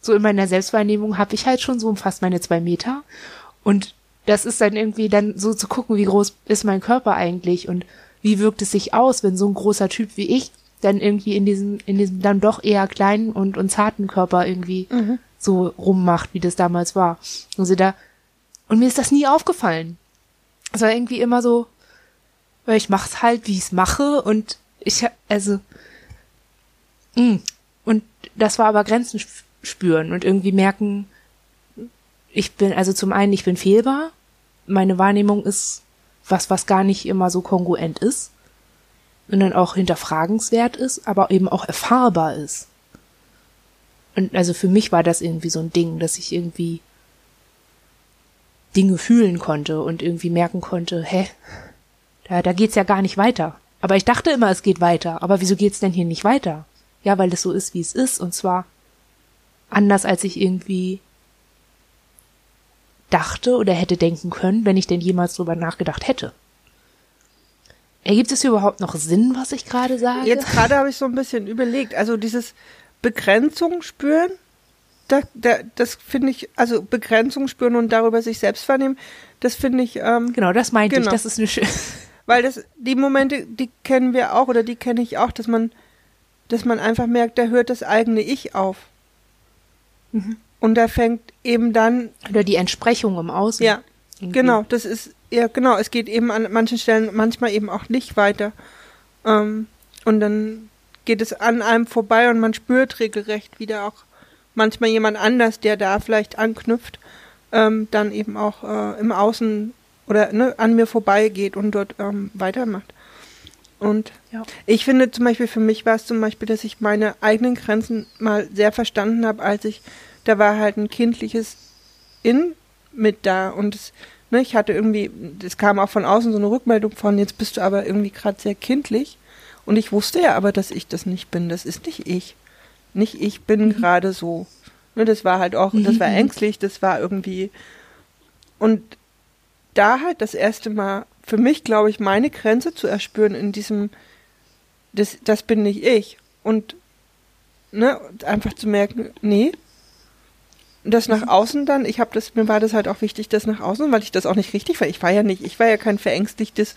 so in meiner Selbstwahrnehmung habe ich halt schon so fast meine zwei Meter. Und das ist dann irgendwie dann so zu gucken, wie groß ist mein Körper eigentlich und wie wirkt es sich aus, wenn so ein großer Typ wie ich dann irgendwie in diesem, in diesem dann doch eher kleinen und, und zarten Körper irgendwie mhm. so rummacht, wie das damals war. Also da, und mir ist das nie aufgefallen. Es war irgendwie immer so, weil ich mach's halt, wie ich's mache und ich, also, mh. Mm. und das war aber Grenzen spüren und irgendwie merken, ich bin, also zum einen, ich bin fehlbar. Meine Wahrnehmung ist was, was gar nicht immer so kongruent ist. Und dann auch hinterfragenswert ist, aber eben auch erfahrbar ist. Und also für mich war das irgendwie so ein Ding, dass ich irgendwie Dinge fühlen konnte und irgendwie merken konnte, hä, da, da geht's ja gar nicht weiter. Aber ich dachte immer, es geht weiter. Aber wieso geht's denn hier nicht weiter? Ja, weil es so ist, wie es ist. Und zwar anders als ich irgendwie dachte oder hätte denken können, wenn ich denn jemals drüber nachgedacht hätte. Ergibt es überhaupt noch Sinn, was ich gerade sage? Jetzt gerade habe ich so ein bisschen überlegt. Also dieses Begrenzung spüren, da, da, das finde ich, also Begrenzung spüren und darüber sich selbst vernehmen, das finde ich. Ähm, genau, das meinte genau. ich. Das ist eine schöne. Weil das, die Momente, die kennen wir auch oder die kenne ich auch, dass man, dass man einfach merkt, da hört das eigene Ich auf. Mhm. Und da fängt eben dann. Oder die Entsprechung im Außen. Ja. Irgendwie. Genau, das ist, ja, genau, es geht eben an manchen Stellen manchmal eben auch nicht weiter. Ähm, und dann geht es an einem vorbei und man spürt regelrecht wieder auch manchmal jemand anders, der da vielleicht anknüpft, ähm, dann eben auch äh, im Außen oder ne, an mir vorbeigeht und dort ähm, weitermacht. Und ja. ich finde zum Beispiel, für mich war es zum Beispiel, dass ich meine eigenen Grenzen mal sehr verstanden habe, als ich, da war halt ein kindliches In mit da und es, ne, ich hatte irgendwie, es kam auch von außen so eine Rückmeldung von, jetzt bist du aber irgendwie gerade sehr kindlich. Und ich wusste ja aber, dass ich das nicht bin. Das ist nicht ich. Nicht ich bin mhm. gerade so. Ne, das war halt auch, mhm. das war mhm. ängstlich, das war irgendwie. Und da halt das erste Mal für mich, glaube ich, meine Grenze zu erspüren in diesem, das, das bin nicht ich. Und ne, einfach zu merken, nee. Und das nach mhm. außen dann, ich habe das, mir war das halt auch wichtig, das nach außen, weil ich das auch nicht richtig war. Ich war ja nicht, ich war ja kein verängstigtes,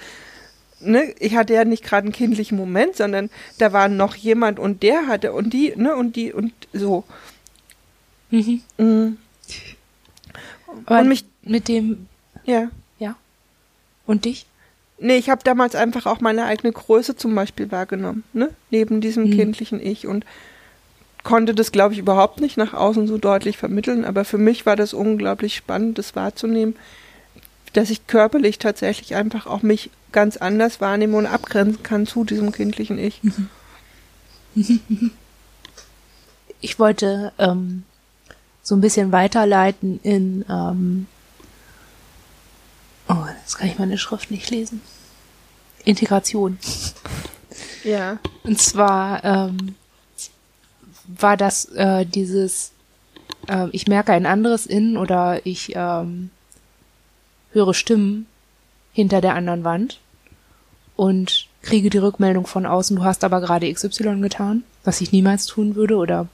ne, ich hatte ja nicht gerade einen kindlichen Moment, sondern da war noch jemand und der hatte und die, ne, und die und so. Mhm. Mhm. und mich mit dem ja. Und dich? Nee, ich habe damals einfach auch meine eigene Größe zum Beispiel wahrgenommen, ne? Neben diesem mhm. kindlichen Ich und konnte das, glaube ich, überhaupt nicht nach außen so deutlich vermitteln, aber für mich war das unglaublich spannend, das wahrzunehmen, dass ich körperlich tatsächlich einfach auch mich ganz anders wahrnehme und abgrenzen kann zu diesem kindlichen Ich. Ich wollte ähm, so ein bisschen weiterleiten in ähm, Oh, jetzt kann ich meine Schrift nicht lesen. Integration. Ja. Und zwar ähm, war das äh, dieses, äh, ich merke ein anderes in oder ich ähm, höre Stimmen hinter der anderen Wand und kriege die Rückmeldung von außen, du hast aber gerade XY getan, was ich niemals tun würde oder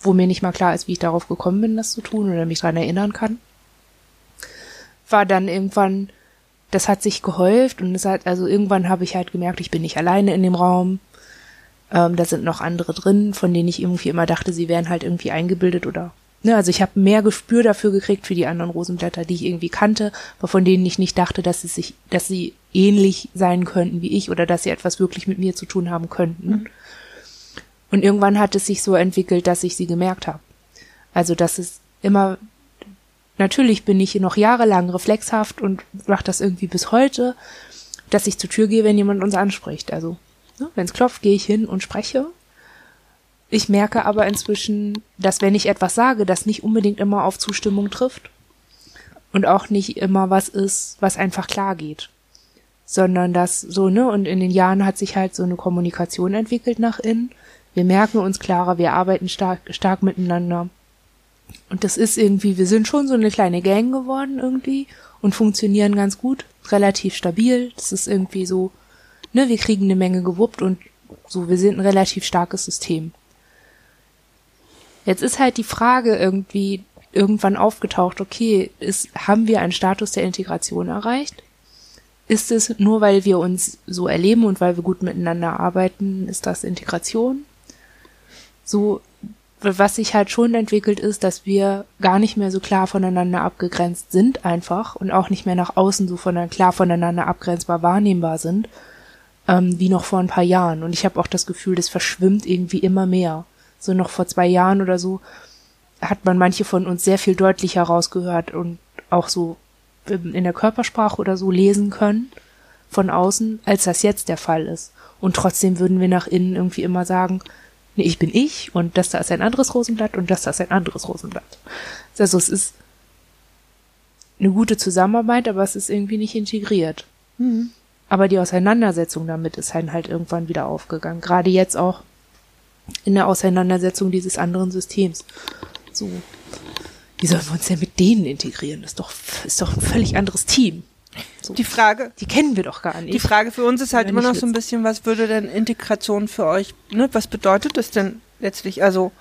wo mir nicht mal klar ist, wie ich darauf gekommen bin, das zu tun oder mich daran erinnern kann. War dann irgendwann das hat sich gehäuft und es hat, also irgendwann habe ich halt gemerkt, ich bin nicht alleine in dem Raum. Ähm, da sind noch andere drin, von denen ich irgendwie immer dachte, sie wären halt irgendwie eingebildet oder Ne, also ich habe mehr Gespür dafür gekriegt für die anderen Rosenblätter, die ich irgendwie kannte, aber von denen ich nicht dachte, dass sie sich, dass sie ähnlich sein könnten wie ich oder dass sie etwas wirklich mit mir zu tun haben könnten. Mhm. Und irgendwann hat es sich so entwickelt, dass ich sie gemerkt habe. Also dass es immer Natürlich bin ich noch jahrelang reflexhaft und mache das irgendwie bis heute, dass ich zur Tür gehe, wenn jemand uns anspricht. Also, ne, wenn es klopft, gehe ich hin und spreche. Ich merke aber inzwischen, dass wenn ich etwas sage, das nicht unbedingt immer auf Zustimmung trifft und auch nicht immer was ist, was einfach klar geht, sondern dass so, ne, und in den Jahren hat sich halt so eine Kommunikation entwickelt nach innen. Wir merken uns klarer, wir arbeiten stark, stark miteinander. Und das ist irgendwie, wir sind schon so eine kleine Gang geworden irgendwie und funktionieren ganz gut, relativ stabil. Das ist irgendwie so, ne, wir kriegen eine Menge gewuppt und so, wir sind ein relativ starkes System. Jetzt ist halt die Frage irgendwie irgendwann aufgetaucht, okay, ist, haben wir einen Status der Integration erreicht? Ist es nur, weil wir uns so erleben und weil wir gut miteinander arbeiten, ist das Integration? So, was sich halt schon entwickelt ist, dass wir gar nicht mehr so klar voneinander abgegrenzt sind einfach und auch nicht mehr nach außen so von, klar voneinander abgrenzbar wahrnehmbar sind, ähm, wie noch vor ein paar Jahren. Und ich habe auch das Gefühl, das verschwimmt irgendwie immer mehr. So noch vor zwei Jahren oder so hat man manche von uns sehr viel deutlicher rausgehört und auch so in der Körpersprache oder so lesen können von außen, als das jetzt der Fall ist. Und trotzdem würden wir nach innen irgendwie immer sagen, nee, ich bin ich und das da ist ein anderes Rosenblatt und das da ist ein anderes Rosenblatt. Also es ist eine gute Zusammenarbeit, aber es ist irgendwie nicht integriert. Mhm. Aber die Auseinandersetzung damit ist halt, halt irgendwann wieder aufgegangen. Gerade jetzt auch in der Auseinandersetzung dieses anderen Systems. So, wie sollen wir uns denn mit denen integrieren? Das ist doch, ist doch ein völlig anderes Team. So. Die Frage. Die kennen wir doch gar nicht. Die Frage für uns ist halt immer noch so ein bisschen, was würde denn Integration für euch, ne? Was bedeutet das denn letztlich? Also.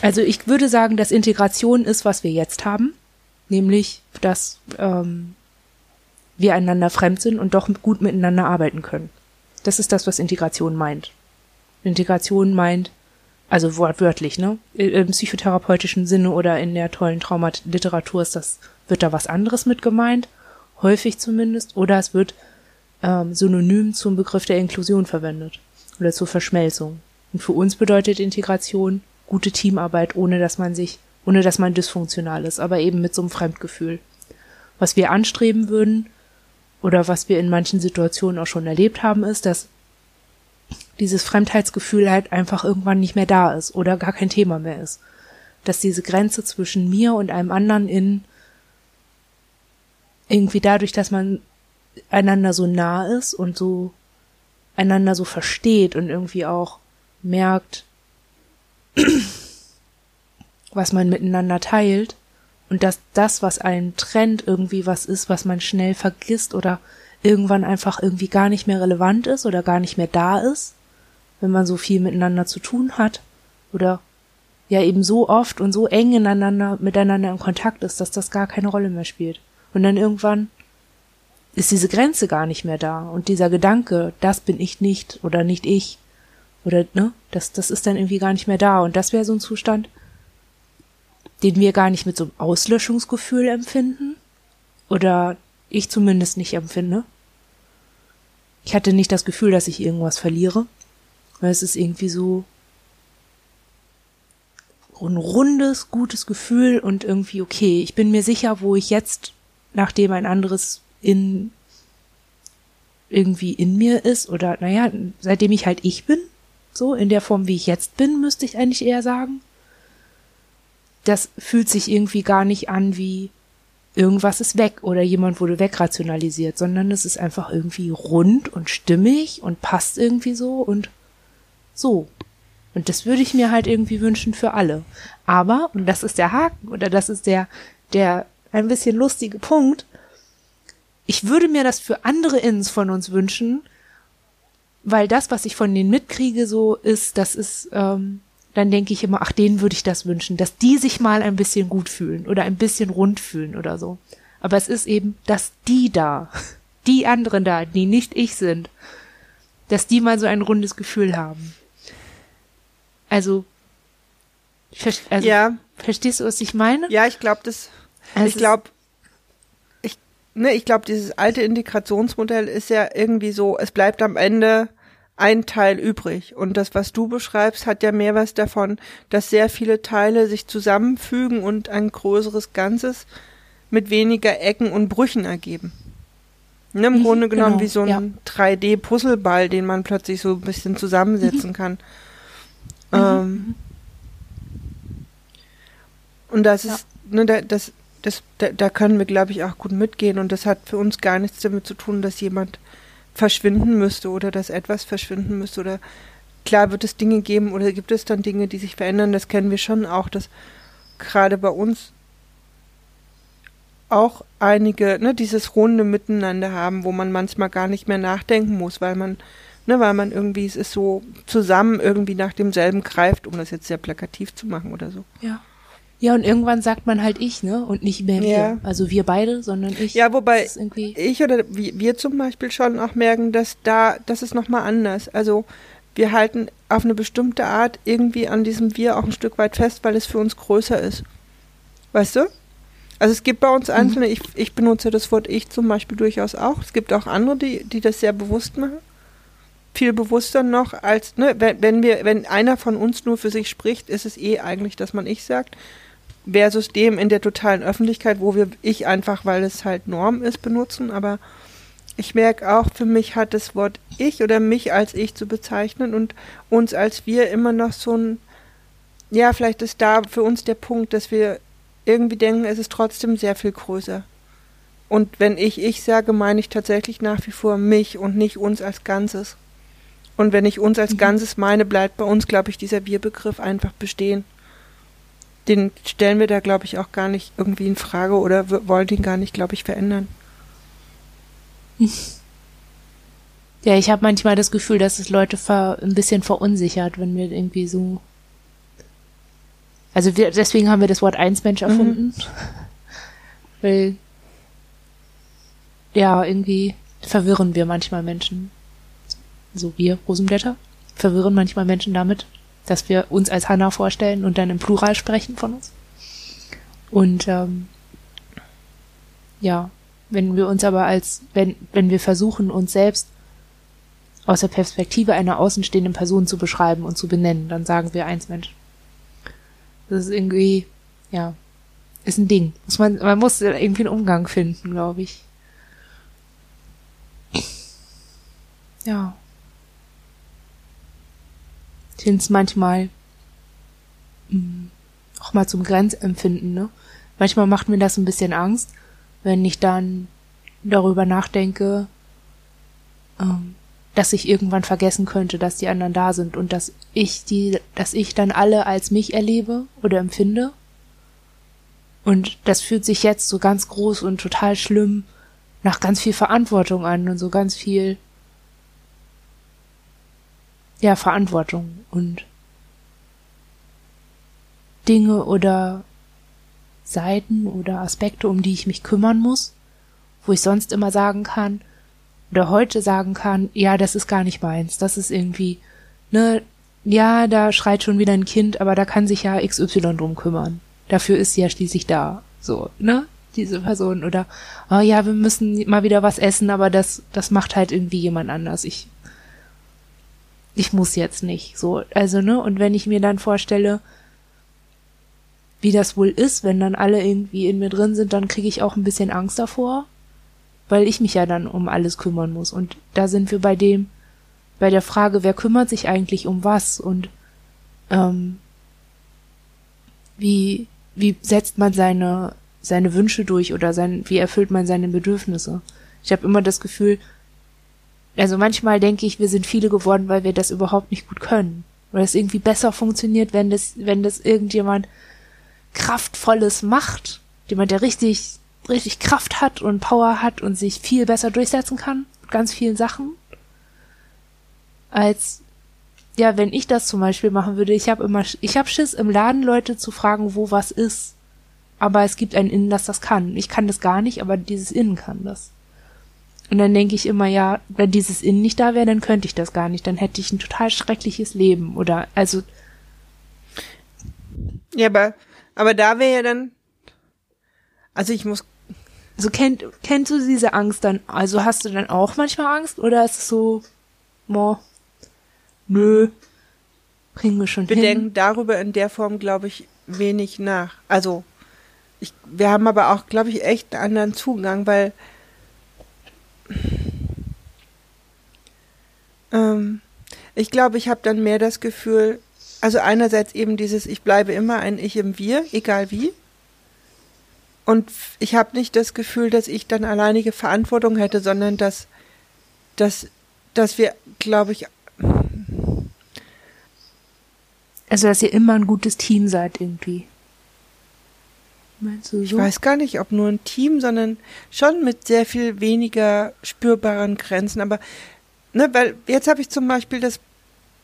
Also ich würde sagen, dass Integration ist, was wir jetzt haben. Nämlich, dass ähm, wir einander fremd sind und doch gut miteinander arbeiten können. Das ist das, was Integration meint. Integration meint, also wortwörtlich, ne? Im psychotherapeutischen Sinne oder in der tollen Traumaliteratur ist das wird da was anderes mit gemeint, häufig zumindest, oder es wird ähm, synonym zum Begriff der Inklusion verwendet oder zur Verschmelzung. Und für uns bedeutet Integration gute Teamarbeit, ohne dass man sich, ohne dass man dysfunktional ist, aber eben mit so einem Fremdgefühl. Was wir anstreben würden, oder was wir in manchen Situationen auch schon erlebt haben, ist, dass dieses Fremdheitsgefühl halt einfach irgendwann nicht mehr da ist oder gar kein Thema mehr ist. Dass diese Grenze zwischen mir und einem anderen in irgendwie dadurch, dass man einander so nah ist und so einander so versteht und irgendwie auch merkt, was man miteinander teilt und dass das, was einen trennt, irgendwie was ist, was man schnell vergisst oder irgendwann einfach irgendwie gar nicht mehr relevant ist oder gar nicht mehr da ist, wenn man so viel miteinander zu tun hat oder ja eben so oft und so eng ineinander miteinander in Kontakt ist, dass das gar keine Rolle mehr spielt. Und dann irgendwann ist diese Grenze gar nicht mehr da. Und dieser Gedanke, das bin ich nicht oder nicht ich. Oder, ne, das, das ist dann irgendwie gar nicht mehr da. Und das wäre so ein Zustand, den wir gar nicht mit so einem Auslöschungsgefühl empfinden. Oder ich zumindest nicht empfinde. Ich hatte nicht das Gefühl, dass ich irgendwas verliere. Weil es ist irgendwie so ein rundes, gutes Gefühl und irgendwie, okay, ich bin mir sicher, wo ich jetzt, nachdem ein anderes in irgendwie in mir ist oder naja, seitdem ich halt ich bin, so in der Form, wie ich jetzt bin, müsste ich eigentlich eher sagen. Das fühlt sich irgendwie gar nicht an wie irgendwas ist weg oder jemand wurde wegrationalisiert, sondern es ist einfach irgendwie rund und stimmig und passt irgendwie so und so. Und das würde ich mir halt irgendwie wünschen für alle. Aber, und das ist der Haken oder das ist der, der ein bisschen lustige Punkt, ich würde mir das für andere Inns von uns wünschen, weil das, was ich von denen mitkriege, so ist, das ist, ähm, dann denke ich immer, ach, denen würde ich das wünschen, dass die sich mal ein bisschen gut fühlen oder ein bisschen rund fühlen oder so. Aber es ist eben, dass die da, die anderen da, die nicht ich sind, dass die mal so ein rundes Gefühl haben. Also, also ja. verstehst du, was ich meine? Ja, ich glaube, das, also ich glaube, ne, ich glaube, dieses alte Integrationsmodell ist ja irgendwie so, es bleibt am Ende ein Teil übrig. Und das, was du beschreibst, hat ja mehr was davon, dass sehr viele Teile sich zusammenfügen und ein größeres Ganzes mit weniger Ecken und Brüchen ergeben. Ne, Im mhm, Grunde genommen genau, wie so ein ja. 3D-Puzzleball, den man plötzlich so ein bisschen zusammensetzen mhm. kann. Mhm. Ähm, und das ist, ja. ne, das, das, da, da können wir, glaube ich, auch gut mitgehen. Und das hat für uns gar nichts damit zu tun, dass jemand verschwinden müsste oder dass etwas verschwinden müsste. Oder klar wird es Dinge geben oder gibt es dann Dinge, die sich verändern. Das kennen wir schon auch, dass gerade bei uns auch einige, ne, dieses runde Miteinander haben, wo man manchmal gar nicht mehr nachdenken muss, weil man, ne, weil man irgendwie, es ist so zusammen irgendwie nach demselben greift, um das jetzt sehr plakativ zu machen oder so. Ja. Ja, und irgendwann sagt man halt ich, ne? Und nicht mehr wir. Ja. Also wir beide, sondern ich. Ja, wobei ich oder wir zum Beispiel schon auch merken, dass da, das ist nochmal anders. Also wir halten auf eine bestimmte Art irgendwie an diesem Wir auch ein Stück weit fest, weil es für uns größer ist. Weißt du? Also es gibt bei uns mhm. einzelne, mhm. ich, ich benutze das Wort ich zum Beispiel durchaus auch. Es gibt auch andere, die, die das sehr bewusst machen. Viel bewusster noch als, ne, wenn, wenn wir, wenn einer von uns nur für sich spricht, ist es eh eigentlich, dass man ich sagt versus dem in der totalen Öffentlichkeit, wo wir ich einfach, weil es halt Norm ist, benutzen. Aber ich merke auch, für mich hat das Wort ich oder mich als ich zu bezeichnen und uns als wir immer noch so ein, ja, vielleicht ist da für uns der Punkt, dass wir irgendwie denken, es ist trotzdem sehr viel größer. Und wenn ich ich sage, meine ich tatsächlich nach wie vor mich und nicht uns als Ganzes. Und wenn ich uns als mhm. Ganzes meine, bleibt bei uns, glaube ich, dieser Wir-Begriff einfach bestehen den stellen wir da, glaube ich, auch gar nicht irgendwie in Frage oder wollen ihn gar nicht, glaube ich, verändern. Ja, ich habe manchmal das Gefühl, dass es Leute ein bisschen verunsichert, wenn wir irgendwie so. Also wir, deswegen haben wir das Wort Einsmensch mhm. erfunden. Mhm. Weil ja, irgendwie verwirren wir manchmal Menschen. So wir, Rosenblätter, verwirren manchmal Menschen damit, dass wir uns als Hanna vorstellen und dann im Plural sprechen von uns. Und ähm, ja, wenn wir uns aber als, wenn, wenn wir versuchen, uns selbst aus der Perspektive einer außenstehenden Person zu beschreiben und zu benennen, dann sagen wir eins Mensch. Das ist irgendwie, ja, ist ein Ding. Muss man, man muss irgendwie einen Umgang finden, glaube ich. Ja finde es manchmal mh, mm, auch mal zum Grenzempfinden, ne? Manchmal macht mir das ein bisschen Angst, wenn ich dann darüber nachdenke, ähm, dass ich irgendwann vergessen könnte, dass die anderen da sind und dass ich die, dass ich dann alle als mich erlebe oder empfinde. Und das fühlt sich jetzt so ganz groß und total schlimm nach ganz viel Verantwortung an und so ganz viel ja, Verantwortung und Dinge oder Seiten oder Aspekte, um die ich mich kümmern muss, wo ich sonst immer sagen kann oder heute sagen kann, ja, das ist gar nicht meins, das ist irgendwie, ne, ja, da schreit schon wieder ein Kind, aber da kann sich ja XY drum kümmern. Dafür ist sie ja schließlich da, so, ne, diese Person oder, oh ja, wir müssen mal wieder was essen, aber das, das macht halt irgendwie jemand anders. Ich ich muss jetzt nicht so. Also, ne? Und wenn ich mir dann vorstelle, wie das wohl ist, wenn dann alle irgendwie in mir drin sind, dann kriege ich auch ein bisschen Angst davor, weil ich mich ja dann um alles kümmern muss. Und da sind wir bei dem, bei der Frage, wer kümmert sich eigentlich um was und ähm, wie, wie setzt man seine, seine Wünsche durch oder sein, wie erfüllt man seine Bedürfnisse. Ich habe immer das Gefühl, also manchmal denke ich, wir sind viele geworden, weil wir das überhaupt nicht gut können. Weil es irgendwie besser funktioniert, wenn das, wenn das irgendjemand kraftvolles macht. Jemand, der richtig, richtig Kraft hat und Power hat und sich viel besser durchsetzen kann. Ganz vielen Sachen. Als, ja, wenn ich das zum Beispiel machen würde, ich habe immer, ich habe Schiss im Laden Leute zu fragen, wo was ist. Aber es gibt ein Innen, das das kann. Ich kann das gar nicht, aber dieses Innen kann das. Und dann denke ich immer, ja, wenn dieses Innen nicht da wäre, dann könnte ich das gar nicht. Dann hätte ich ein total schreckliches Leben. Oder, also. Ja, aber, aber da wäre ja dann, also ich muss. So kennt, kennst du diese Angst dann? Also hast du dann auch manchmal Angst? Oder ist es so, mo, nö, kriegen wir schon wir hin? Wir denken darüber in der Form, glaube ich, wenig nach. Also, ich, wir haben aber auch, glaube ich, echt einen anderen Zugang, weil ähm, ich glaube, ich habe dann mehr das Gefühl, also einerseits eben dieses, ich bleibe immer ein Ich im Wir, egal wie. Und ich habe nicht das Gefühl, dass ich dann alleinige Verantwortung hätte, sondern dass, dass, dass wir, glaube ich. Also, dass ihr immer ein gutes Team seid irgendwie. Meinst du so? Ich weiß gar nicht, ob nur ein Team, sondern schon mit sehr viel weniger spürbaren Grenzen. Aber, ne, weil jetzt habe ich zum Beispiel das,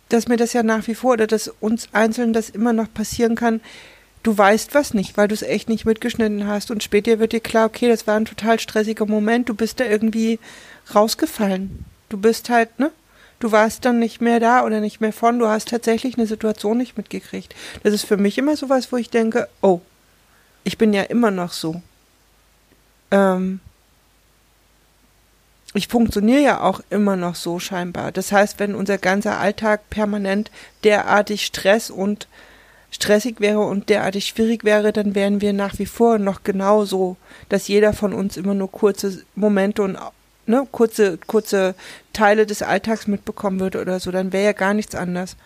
dass mir das ja nach wie vor oder dass uns Einzelnen das immer noch passieren kann. Du weißt was nicht, weil du es echt nicht mitgeschnitten hast. Und später wird dir klar, okay, das war ein total stressiger Moment. Du bist da irgendwie rausgefallen. Du bist halt, ne? Du warst dann nicht mehr da oder nicht mehr von. Du hast tatsächlich eine Situation nicht mitgekriegt. Das ist für mich immer sowas, wo ich denke, oh, ich bin ja immer noch so. Ähm, ich funktioniere ja auch immer noch so scheinbar. Das heißt, wenn unser ganzer Alltag permanent derartig Stress und stressig wäre und derartig schwierig wäre, dann wären wir nach wie vor noch genauso, dass jeder von uns immer nur kurze Momente und ne, kurze, kurze Teile des Alltags mitbekommen würde oder so, dann wäre ja gar nichts anders.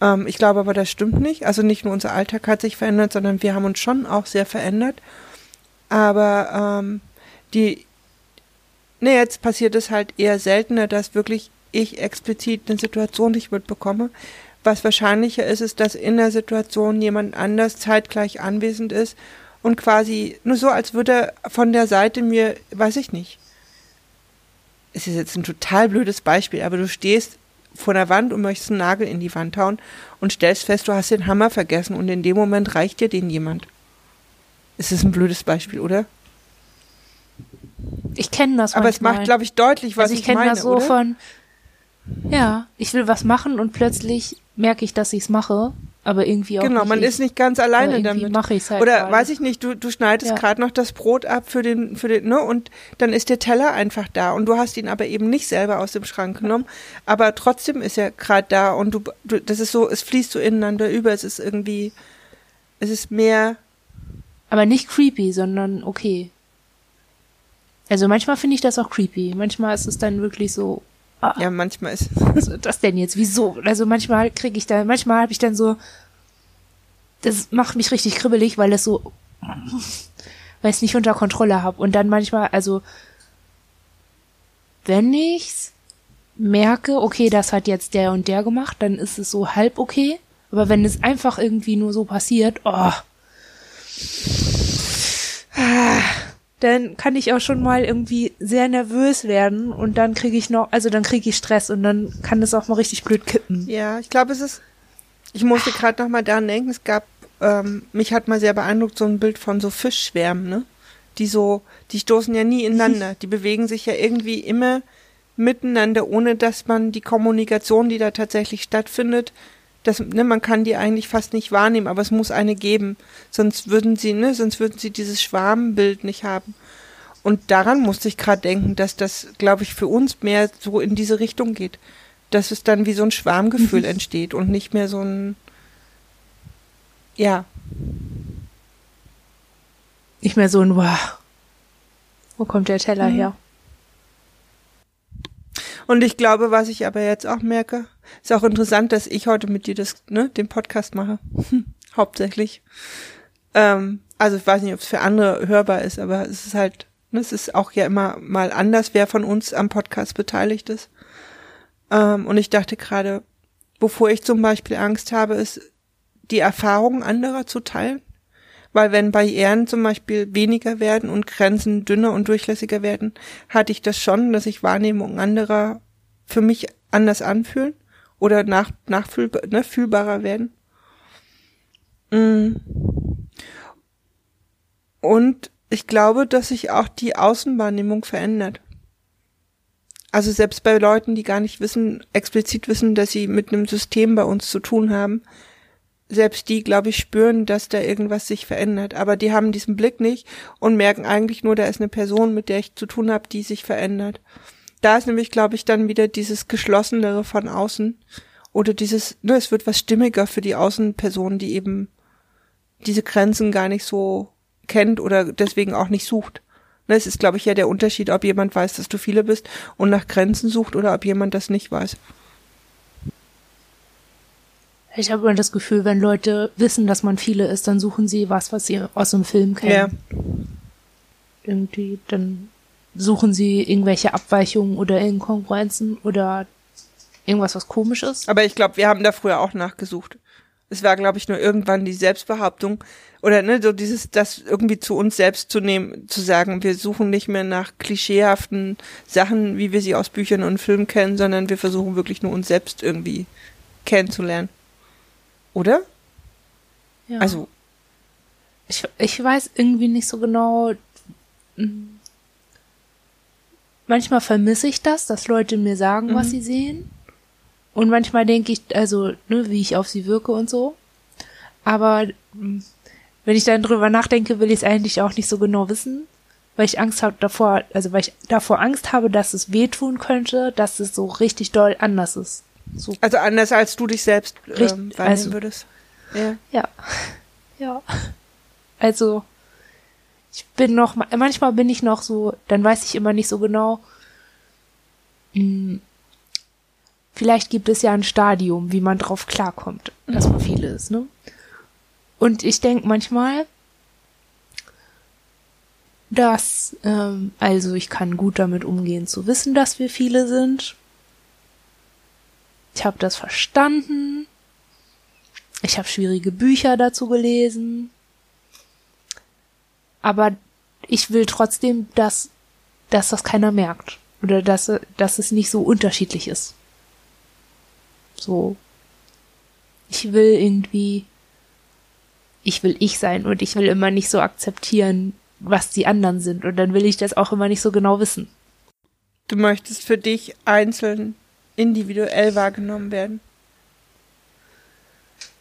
Ähm, ich glaube aber, das stimmt nicht. Also nicht nur unser Alltag hat sich verändert, sondern wir haben uns schon auch sehr verändert. Aber ähm, die, ne, jetzt passiert es halt eher seltener, dass wirklich ich explizit eine Situation nicht mitbekomme. Was wahrscheinlicher ist, ist, dass in der Situation jemand anders zeitgleich anwesend ist und quasi nur so, als würde er von der Seite mir, weiß ich nicht. Es ist jetzt ein total blödes Beispiel, aber du stehst vor der Wand und möchtest einen Nagel in die Wand hauen und stellst fest, du hast den Hammer vergessen und in dem Moment reicht dir den jemand. Es ist ein blödes Beispiel, oder? Ich kenne das Aber manchmal. es macht, glaube ich, deutlich, was also ich, ich kenne das so oder? von, ja, ich will was machen und plötzlich merke ich, dass ich es mache aber irgendwie auch Genau, nicht man ich. ist nicht ganz alleine damit. Mache ich's halt Oder gerade. weiß ich nicht, du, du schneidest ja. gerade noch das Brot ab für den, für den, ne, und dann ist der Teller einfach da und du hast ihn aber eben nicht selber aus dem Schrank genommen, aber trotzdem ist er gerade da und du, du, das ist so, es fließt so ineinander über, es ist irgendwie, es ist mehr. Aber nicht creepy, sondern okay. Also manchmal finde ich das auch creepy. Manchmal ist es dann wirklich so, Ah, ja, manchmal ist. Was ist das denn jetzt? Wieso? Also manchmal kriege ich da, manchmal habe ich dann so, das macht mich richtig kribbelig, weil das so, weil ich es nicht unter Kontrolle habe. Und dann manchmal, also, wenn ich's merke, okay, das hat jetzt der und der gemacht, dann ist es so halb okay. Aber wenn es einfach irgendwie nur so passiert, oh, dann kann ich auch schon mal irgendwie sehr nervös werden und dann kriege ich noch, also dann kriege ich Stress und dann kann das auch mal richtig blöd kippen. Ja, ich glaube, es ist, ich musste gerade noch mal daran denken, es gab, ähm, mich hat mal sehr beeindruckt so ein Bild von so Fischschwärmen, ne? Die so, die stoßen ja nie ineinander, die bewegen sich ja irgendwie immer miteinander, ohne dass man die Kommunikation, die da tatsächlich stattfindet, das, ne, man kann die eigentlich fast nicht wahrnehmen, aber es muss eine geben. Sonst würden sie, ne, sonst würden sie dieses Schwarmbild nicht haben. Und daran musste ich gerade denken, dass das, glaube ich, für uns mehr so in diese Richtung geht. Dass es dann wie so ein Schwarmgefühl mhm. entsteht und nicht mehr so ein, ja. nicht mehr so ein, wow, wo kommt der Teller mhm. her? Und ich glaube, was ich aber jetzt auch merke, ist auch interessant, dass ich heute mit dir das, ne, den Podcast mache. Hauptsächlich. Ähm, also ich weiß nicht, ob es für andere hörbar ist, aber es ist halt, ne, es ist auch ja immer mal anders, wer von uns am Podcast beteiligt ist. Ähm, und ich dachte gerade, wovor ich zum Beispiel Angst habe, ist, die Erfahrungen anderer zu teilen. Weil wenn Barrieren zum Beispiel weniger werden und Grenzen dünner und durchlässiger werden, hatte ich das schon, dass sich Wahrnehmungen anderer für mich anders anfühlen oder nach, nachfühlbar, ne, fühlbarer werden. Mm. Und ich glaube, dass sich auch die Außenwahrnehmung verändert. Also selbst bei Leuten, die gar nicht wissen, explizit wissen, dass sie mit einem System bei uns zu tun haben, selbst die, glaube ich, spüren, dass da irgendwas sich verändert. Aber die haben diesen Blick nicht und merken eigentlich nur, da ist eine Person, mit der ich zu tun habe, die sich verändert. Da ist nämlich, glaube ich, dann wieder dieses Geschlossenere von außen oder dieses, ne, es wird was stimmiger für die Außenperson, die eben diese Grenzen gar nicht so kennt oder deswegen auch nicht sucht. Ne, es ist, glaube ich, ja der Unterschied, ob jemand weiß, dass du viele bist und nach Grenzen sucht oder ob jemand das nicht weiß. Ich habe immer das Gefühl, wenn Leute wissen, dass man viele ist, dann suchen sie was, was sie aus einem Film kennen. Ja. Irgendwie, dann suchen sie irgendwelche Abweichungen oder Inkongruenzen oder irgendwas, was komisch ist. Aber ich glaube, wir haben da früher auch nachgesucht. Es war, glaube ich, nur irgendwann die Selbstbehauptung oder ne, so dieses, das irgendwie zu uns selbst zu nehmen, zu sagen, wir suchen nicht mehr nach klischeehaften Sachen, wie wir sie aus Büchern und Filmen kennen, sondern wir versuchen wirklich nur uns selbst irgendwie kennenzulernen. Oder? Ja. Also. Ich, ich weiß irgendwie nicht so genau. Hm. Manchmal vermisse ich das, dass Leute mir sagen, mhm. was sie sehen. Und manchmal denke ich, also, ne, wie ich auf sie wirke und so. Aber hm, wenn ich dann drüber nachdenke, will ich es eigentlich auch nicht so genau wissen, weil ich Angst habe davor, also weil ich davor Angst habe, dass es wehtun könnte, dass es so richtig doll anders ist. So. Also anders als du dich selbst ähm, wahrnehmen also, würdest. Ja. ja. Ja. Also ich bin noch, manchmal bin ich noch so, dann weiß ich immer nicht so genau. Mh, hm, vielleicht gibt es ja ein Stadium, wie man drauf klarkommt, dass man viele ist, ne? Und ich denke manchmal, dass, ähm, also ich kann gut damit umgehen zu wissen, dass wir viele sind. Ich habe das verstanden. Ich habe schwierige Bücher dazu gelesen. Aber ich will trotzdem, dass, dass das keiner merkt. Oder dass, dass es nicht so unterschiedlich ist. So. Ich will irgendwie ich will ich sein und ich will immer nicht so akzeptieren, was die anderen sind. Und dann will ich das auch immer nicht so genau wissen. Du möchtest für dich einzeln individuell wahrgenommen werden?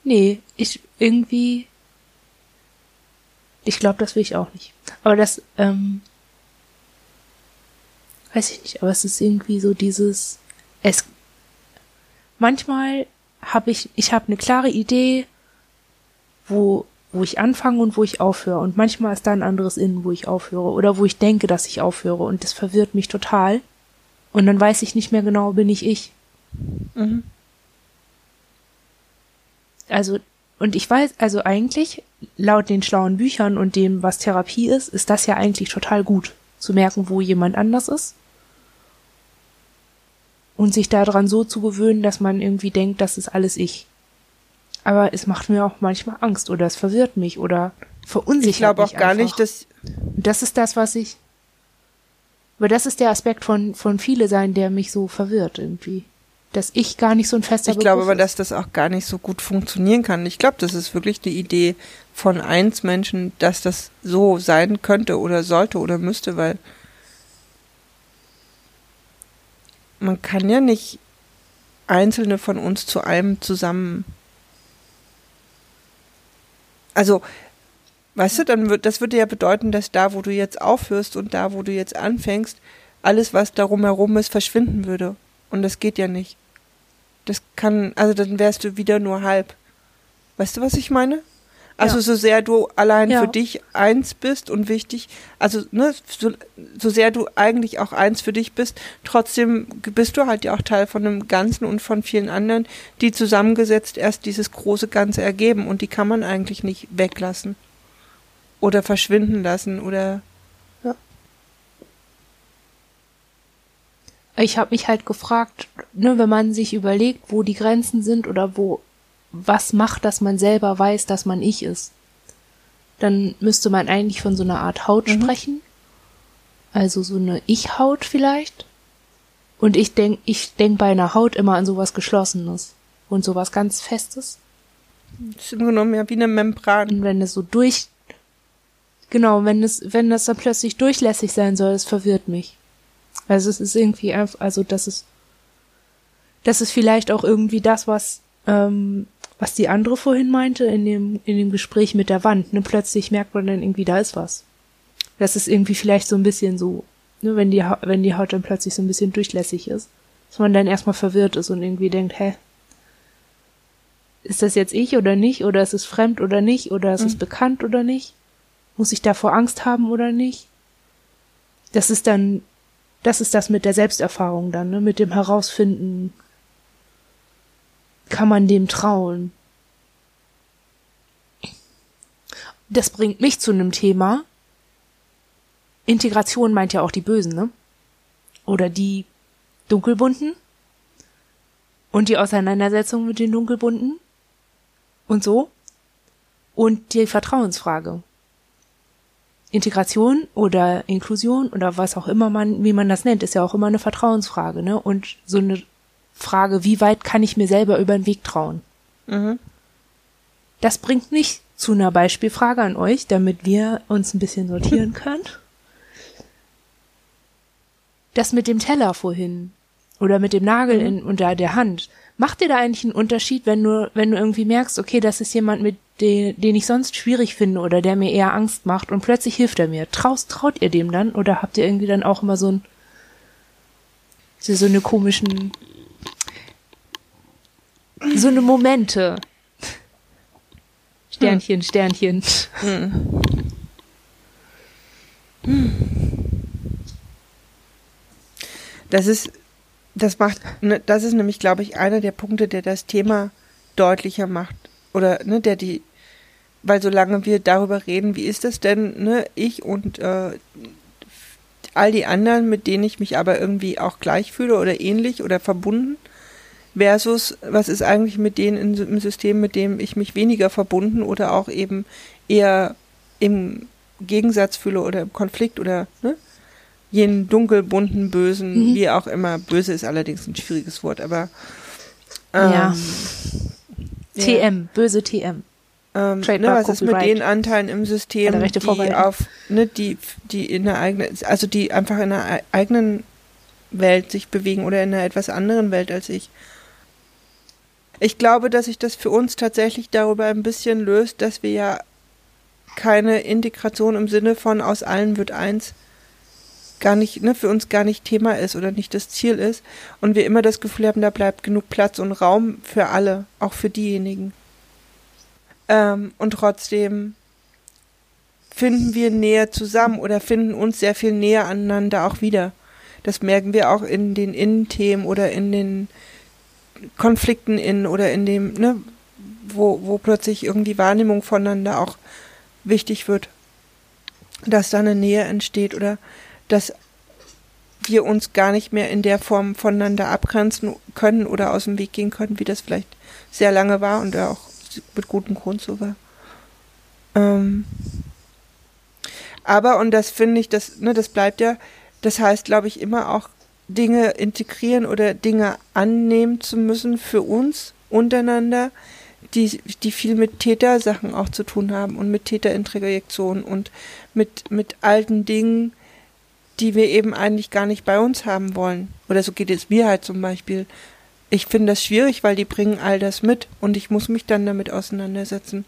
Nee, ich irgendwie. Ich glaube, das will ich auch nicht. Aber das, ähm, weiß ich nicht, aber es ist irgendwie so dieses, es, manchmal habe ich, ich habe eine klare Idee, wo wo ich anfange und wo ich aufhöre. Und manchmal ist da ein anderes Innen, wo ich aufhöre oder wo ich denke, dass ich aufhöre. Und das verwirrt mich total. Und dann weiß ich nicht mehr genau, bin ich ich. Mhm. Also, und ich weiß, also eigentlich, laut den schlauen Büchern und dem, was Therapie ist, ist das ja eigentlich total gut, zu merken, wo jemand anders ist. Und sich daran so zu gewöhnen, dass man irgendwie denkt, das ist alles ich. Aber es macht mir auch manchmal Angst oder es verwirrt mich oder verunsichert mich. Ich glaube auch gar einfach. nicht, dass. Das ist das, was ich. Aber das ist der Aspekt von, von viele sein, der mich so verwirrt irgendwie. Dass ich gar nicht so ein fester Ich glaube aber, dass das auch gar nicht so gut funktionieren kann. Ich glaube, das ist wirklich die Idee von eins Menschen, dass das so sein könnte oder sollte oder müsste, weil man kann ja nicht einzelne von uns zu einem zusammen also, weißt du, dann wird, das würde ja bedeuten, dass da, wo du jetzt aufhörst und da, wo du jetzt anfängst, alles, was darum herum ist, verschwinden würde. Und das geht ja nicht. Das kann, also dann wärst du wieder nur halb. Weißt du, was ich meine? Also Ja. so sehr du allein Ja. für dich eins bist und wichtig, also ne, so, so sehr du eigentlich auch eins für dich bist, trotzdem bist du halt ja auch Teil von einem Ganzen und von vielen anderen, die zusammengesetzt erst dieses große Ganze ergeben und die kann man eigentlich nicht weglassen oder verschwinden lassen oder Ich habe mich halt gefragt, ne, wenn man sich überlegt, wo die Grenzen sind oder wo was macht, dass man selber weiß, dass man ich ist, dann müsste man eigentlich von so einer Art Haut sprechen. Also so eine Ich-Haut vielleicht. Und ich denk, ich denk bei einer Haut immer an sowas Geschlossenes und sowas ganz Festes. das ist im Grunde genommen ja wie eine Membran. Und wenn es so durch, genau, wenn es, wenn das dann plötzlich durchlässig sein soll, es verwirrt mich. Also es ist irgendwie einfach, also das ist, das ist vielleicht auch irgendwie das, was, ähm, was die andere vorhin meinte in dem, in dem Gespräch mit der Wand. Ne? Plötzlich merkt man dann irgendwie, da ist was. Das ist irgendwie vielleicht so ein bisschen so, ne, wenn die, Ha- wenn die Haut dann plötzlich so ein bisschen durchlässig ist, dass man dann erstmal verwirrt ist und irgendwie denkt, hä, ist das jetzt ich oder nicht? Oder ist es fremd oder nicht? Oder ist es bekannt oder nicht? Muss ich davor Angst haben oder nicht? Das ist dann, das ist das mit der Selbsterfahrung dann, ne? mit dem Herausfinden, kann man dem trauen? Das bringt mich zu einem Thema. Integration meint ja auch die Bösen, ne? Oder die Dunkelbunten. Und die Auseinandersetzung mit den Dunkelbunten. Und so. Und die Vertrauensfrage. Integration oder Inklusion oder was auch immer man, wie man das nennt, ist ja auch immer eine Vertrauensfrage, ne? Und so eine Frage, wie weit kann ich mir selber über den Weg trauen? Mhm. Das bringt mich zu einer Beispielfrage an euch, damit wir uns ein bisschen sortieren können. Das mit dem Teller vorhin oder mit dem Nagel in, unter der Hand. Macht dir da eigentlich einen Unterschied, wenn du, wenn du irgendwie merkst, okay, das ist jemand, mit den, den ich sonst schwierig finde oder der mir eher Angst macht und plötzlich hilft er mir. Traust, traut ihr dem dann oder habt ihr irgendwie dann auch immer so ein, so so eine komischen, so eine Momente? Sternchen, Sternchen. Das ist, das macht, ne, das ist nämlich, glaube ich, einer der Punkte, der das Thema deutlicher macht. Oder, ne, der die, weil solange wir darüber reden, wie ist das denn, ne, ich und äh, all die anderen, mit denen ich mich aber irgendwie auch gleich fühle oder ähnlich oder verbunden, versus was ist eigentlich mit denen in, im System, mit dem ich mich weniger verbunden oder auch eben eher im Gegensatz fühle oder im Konflikt oder ne? jenen dunkelbunten, bösen, Mhm. wie auch immer. Böse ist allerdings ein schwieriges Wort, aber ähm, Ja. ja. TM, böse TM. Ähm, ne, was ist mit den Anteilen im System, die auf, ne, die, die in der eigenen, also die einfach in einer ei- eigenen Welt sich bewegen oder in einer etwas anderen Welt als ich. Ich glaube, dass sich das für uns tatsächlich darüber ein bisschen löst, dass wir ja keine Integration im Sinne von aus allen wird eins gar nicht, ne, für uns gar nicht Thema ist oder nicht das Ziel ist und wir immer das Gefühl haben, da bleibt genug Platz und Raum für alle, auch für diejenigen. Ähm, und trotzdem finden wir näher zusammen oder finden uns sehr viel näher aneinander auch wieder. Das merken wir auch in den Innenthemen oder in den Konflikten in oder in dem, ne, wo, wo plötzlich irgendwie Wahrnehmung voneinander auch wichtig wird, dass da eine Nähe entsteht oder dass wir uns gar nicht mehr in der Form voneinander abgrenzen können oder aus dem Weg gehen können, wie das vielleicht sehr lange war und auch mit gutem Grund so war. Ähm, aber, und das finde ich, das, ne, das bleibt ja, das heißt, glaube ich, immer auch Dinge integrieren oder Dinge annehmen zu müssen für uns untereinander, die, die viel mit Tätersachen auch zu tun haben und mit Täterintrojektion und mit, mit alten Dingen, die wir eben eigentlich gar nicht bei uns haben wollen. Oder so geht es mir halt zum Beispiel. Ich finde das schwierig, weil die bringen all das mit und ich muss mich dann damit auseinandersetzen.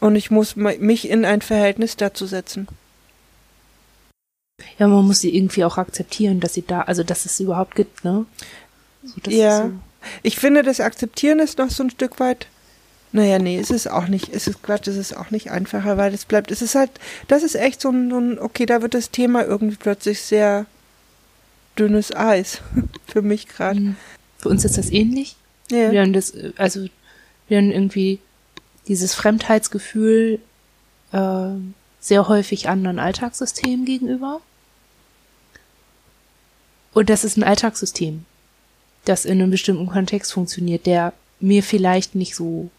Und ich muss mich in ein Verhältnis dazu setzen. Ja, man muss sie irgendwie auch akzeptieren, dass sie da, also dass es sie überhaupt gibt, ne? So, Ja. so. Ich finde, das Akzeptieren ist noch so ein Stück weit Naja, nee, es ist auch nicht, es ist es ist auch nicht einfacher, weil es bleibt, es ist halt, das ist echt so ein, so ein okay, da wird das Thema irgendwie plötzlich sehr dünnes Eis für mich gerade. Mhm. Für uns ist das ähnlich. Ja. Wir haben das, also wir haben irgendwie dieses Fremdheitsgefühl äh, sehr häufig anderen Alltagssystemen gegenüber. Und das ist ein Alltagssystem, das in einem bestimmten Kontext funktioniert, der mir vielleicht nicht so,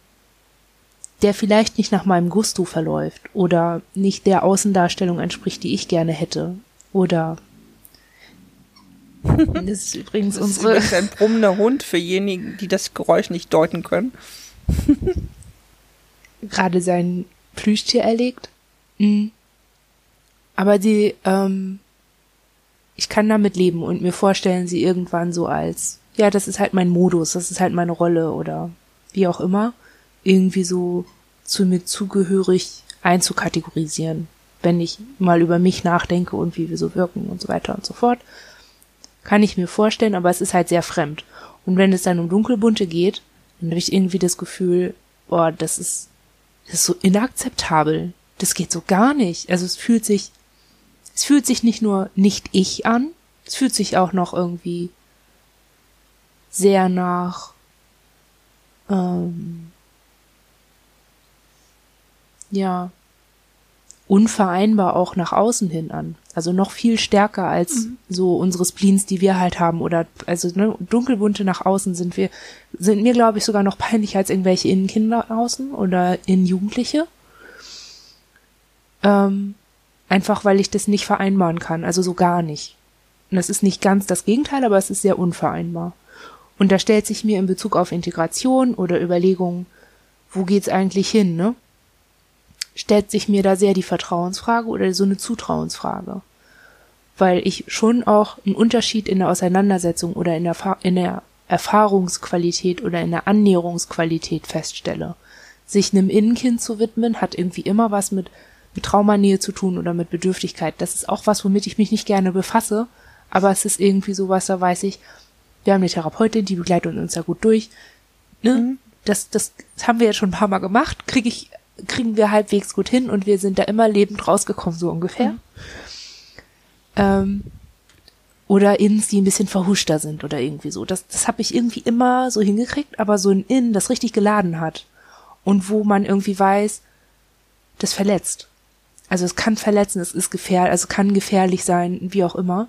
der vielleicht nicht nach meinem Gusto verläuft oder nicht der Außendarstellung entspricht, die ich gerne hätte. Oder das ist übrigens das unsere. Ist ein brummender Hund für diejenigen, die das Geräusch nicht deuten können. Gerade sein Plüschtier erlegt. Mhm. Aber die, ähm, ich kann damit leben und mir vorstellen, sie irgendwann so als, ja, das ist halt mein Modus, das ist halt meine Rolle oder wie auch immer, irgendwie so zu mir zugehörig einzukategorisieren, wenn ich mal über mich nachdenke und wie wir so wirken und so weiter und so fort. Kann ich mir vorstellen, aber es ist halt sehr fremd. Und wenn es dann um Dunkelbunte geht, dann habe ich irgendwie das Gefühl, boah, das ist, das ist so inakzeptabel. Das geht so gar nicht. Also es fühlt sich es fühlt sich nicht nur nicht ich an, es fühlt sich auch noch irgendwie sehr nach ähm, ja unvereinbar auch nach außen hin an. Also noch viel stärker als mhm. so unsere Spleens, die wir halt haben. Oder also ne, dunkelbunte nach außen sind wir, sind mir, glaube ich, sogar noch peinlicher als irgendwelche Innenkinder außen oder Innenjugendliche. Ähm, Einfach weil ich das nicht vereinbaren kann, also so gar nicht. Und das ist nicht ganz das Gegenteil, aber es ist sehr unvereinbar. Und da stellt sich mir in Bezug auf Integration oder Überlegungen, wo geht's eigentlich hin, ne? Stellt sich mir da sehr die Vertrauensfrage oder so eine Zutrauensfrage. Weil ich schon auch einen Unterschied in der Auseinandersetzung oder in der, in der Erfahrungsqualität oder in der Annäherungsqualität feststelle. Sich einem Innenkind zu widmen, hat irgendwie immer was mit mit Traumanähe zu tun oder mit Bedürftigkeit. Das ist auch was, womit ich mich nicht gerne befasse, aber es ist irgendwie sowas, da weiß ich, wir haben eine Therapeutin, die begleitet uns da gut durch. Ne? Mhm. Das, das haben wir jetzt schon ein paar Mal gemacht, krieg ich, kriegen wir halbwegs gut hin und wir sind da immer lebend rausgekommen, so ungefähr. Mhm. Ähm, oder Inns, die ein bisschen verhuschter sind oder irgendwie so. Das, das habe ich irgendwie immer so hingekriegt, aber so ein In, das richtig geladen hat und wo man irgendwie weiß, das verletzt. Also es kann verletzen, es ist gefährlich, also kann gefährlich sein, wie auch immer.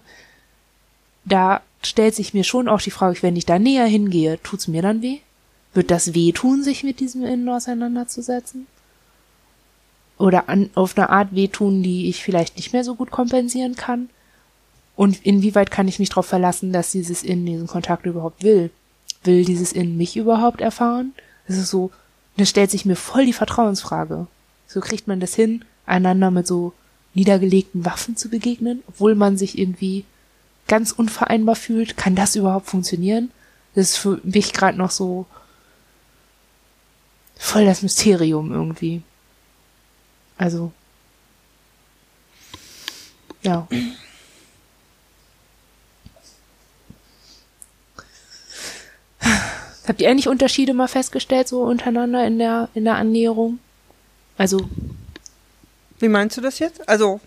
Da stellt sich mir schon auch die Frage, wenn ich da näher hingehe, tut's mir dann weh? Wird das weh tun, sich mit diesem Innen auseinanderzusetzen? Oder an, auf eine Art wehtun, die ich vielleicht nicht mehr so gut kompensieren kann? Und inwieweit kann ich mich darauf verlassen, dass dieses Innen diesen Kontakt überhaupt will? Will dieses Innen mich überhaupt erfahren? Das ist so, da stellt sich mir voll die Vertrauensfrage. So kriegt man das hin, einander mit so niedergelegten Waffen zu begegnen, obwohl man sich irgendwie ganz unvereinbar fühlt. Kann das überhaupt funktionieren? Das ist für mich gerade noch so voll das Mysterium irgendwie. Also, ja. Habt ihr eigentlich Unterschiede mal festgestellt, so untereinander in der, in der Annäherung? Also wie meinst du das jetzt? Also.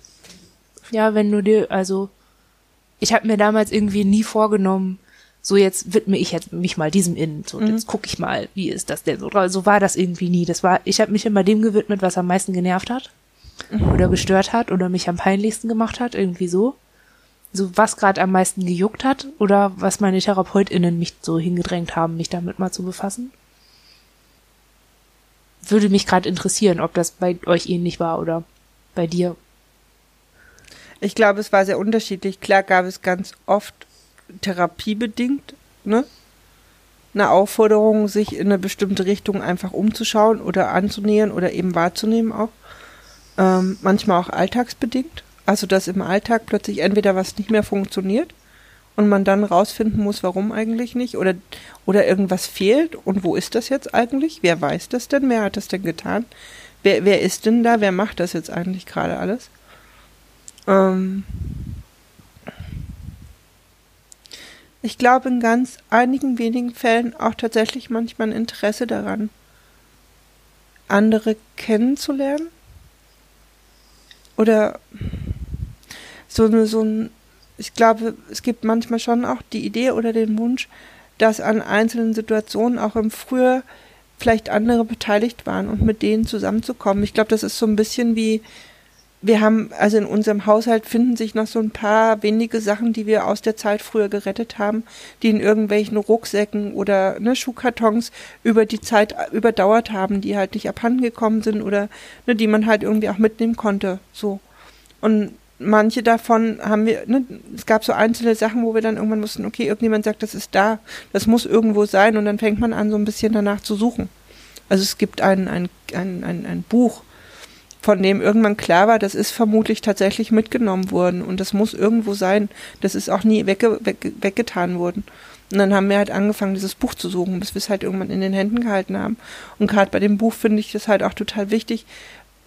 Ja, wenn du dir, also, ich habe mir damals irgendwie nie vorgenommen, so jetzt widme ich jetzt mich mal diesem Innen. So, mhm. jetzt gucke ich mal, wie ist das denn so? So war das irgendwie nie. Das war, ich habe mich immer dem gewidmet, was am meisten genervt hat mhm. oder gestört hat oder mich am peinlichsten gemacht hat, irgendwie so. So was gerade am meisten gejuckt hat oder was meine TherapeutInnen mich so hingedrängt haben, mich damit mal zu befassen. Würde mich gerade interessieren, ob das bei euch ähnlich war oder bei dir? Ich glaube, es war sehr unterschiedlich. Klar gab es ganz oft therapiebedingt, ne? Eine Aufforderung, sich in eine bestimmte Richtung einfach umzuschauen oder anzunähern oder eben wahrzunehmen auch. Ähm, manchmal auch alltagsbedingt. Also, dass im Alltag plötzlich entweder was nicht mehr funktioniert und man dann rausfinden muss, warum eigentlich nicht oder, oder irgendwas fehlt und wo ist das jetzt eigentlich? Wer weiß das denn? Wer hat das denn getan? wer, wer ist denn da? Wer macht das jetzt eigentlich gerade alles? Ähm ich glaube in ganz einigen wenigen Fällen auch tatsächlich manchmal ein Interesse daran, andere kennenzulernen? Oder so, so ein, ich glaube, es gibt manchmal schon auch die Idee oder den Wunsch, dass an einzelnen Situationen auch im Frühjahr vielleicht andere beteiligt waren und mit denen zusammenzukommen. Ich glaube, das ist so ein bisschen wie, wir haben, also in unserem Haushalt finden sich noch so ein paar wenige Sachen, die wir aus der Zeit früher gerettet haben, die in irgendwelchen Rucksäcken oder ne, Schuhkartons über die Zeit überdauert haben, die halt nicht abhanden gekommen sind oder ne, die man halt irgendwie auch mitnehmen konnte. So. Und manche davon haben wir, ne, es gab so einzelne Sachen, wo wir dann irgendwann mussten, okay, irgendjemand sagt, das ist da, das muss irgendwo sein und dann fängt man an, so ein bisschen danach zu suchen. Also es gibt ein, ein, ein, ein, ein Buch, von dem irgendwann klar war, das ist vermutlich tatsächlich mitgenommen worden und das muss irgendwo sein. Das ist auch nie wegge weg, weggetan worden. Und dann haben wir halt angefangen, dieses Buch zu suchen, bis wir es halt irgendwann in den Händen gehalten haben. Und gerade bei dem Buch finde ich das halt auch total wichtig,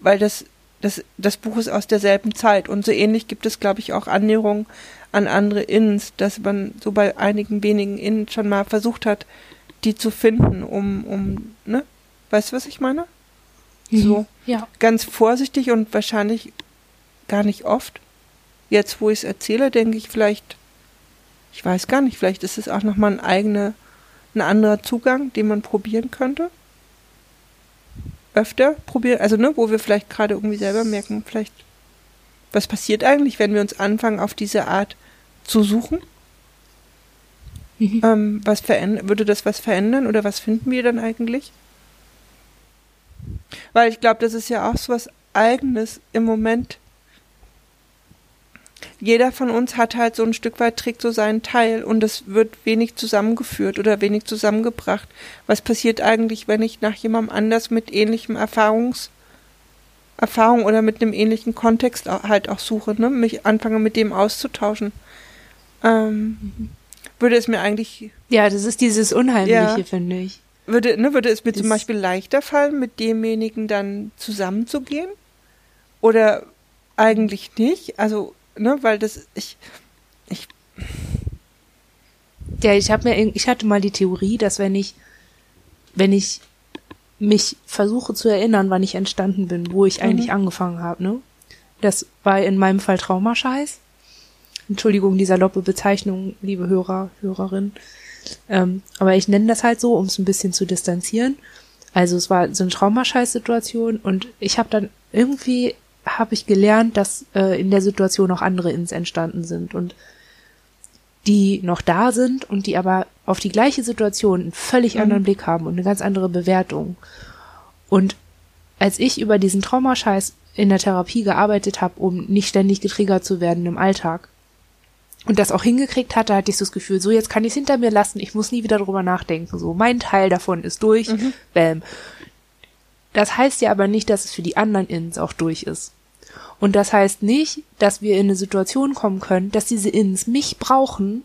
weil das das, das Buch ist aus derselben Zeit und so ähnlich gibt es, glaube ich, auch Annäherungen an andere Inns, dass man so bei einigen wenigen Innen schon mal versucht hat, die zu finden, um, um, ne? Weißt du, was ich meine? Mhm. So. Ja. Ganz vorsichtig und wahrscheinlich gar nicht oft. Jetzt, wo ich es erzähle, denke ich vielleicht, ich weiß gar nicht, vielleicht ist es auch nochmal ein eigener, ein anderer Zugang, den man probieren könnte öfter probieren, also ne, wo wir vielleicht gerade irgendwie selber merken, vielleicht, was passiert eigentlich, wenn wir uns anfangen, auf diese Art zu suchen? Mhm. Ähm, was würde das was verändern oder was finden wir dann eigentlich? Weil ich glaube, das ist ja auch so was Eigenes im Moment jeder von uns hat halt so ein Stück weit, trägt so seinen Teil und es wird wenig zusammengeführt oder wenig zusammengebracht. Was passiert eigentlich, wenn ich nach jemandem anders mit ähnlichem Erfahrungs, Erfahrung oder mit einem ähnlichen Kontext halt auch suche, ne? mich anfange mit dem auszutauschen? Ähm, würde es mir eigentlich. Ja, das ist dieses Unheimliche, ja, finde ich. Würde, ne, würde es mir das zum Beispiel leichter fallen, mit demjenigen dann zusammenzugehen? Oder eigentlich nicht? Also ne, weil das ich ich ja, ich habe mir ich hatte mal die Theorie, dass wenn ich wenn ich mich versuche zu erinnern, wann ich entstanden bin, wo ich mhm. eigentlich angefangen habe, ne? Das war in meinem Fall Traumascheiß. Entschuldigung, dieser loppe Bezeichnung, liebe Hörer, Hörerin. Ähm, aber ich nenne das halt so, um es ein bisschen zu distanzieren. Also es war so eine Traumascheiß-Situation und ich habe dann irgendwie habe ich gelernt, dass äh, in der Situation auch andere Ins entstanden sind und die noch da sind und die aber auf die gleiche Situation einen völlig mhm. anderen Blick haben und eine ganz andere Bewertung. Und als ich über diesen Traumascheiß in der Therapie gearbeitet habe, um nicht ständig getriggert zu werden im Alltag und das auch hingekriegt hatte, hatte ich so das Gefühl, so jetzt kann ich es hinter mir lassen, ich muss nie wieder drüber nachdenken, so mein Teil davon ist durch, mhm. bam. Das heißt ja aber nicht, dass es für die anderen Ins auch durch ist. Und das heißt nicht, dass wir in eine Situation kommen können, dass diese Ins mich brauchen,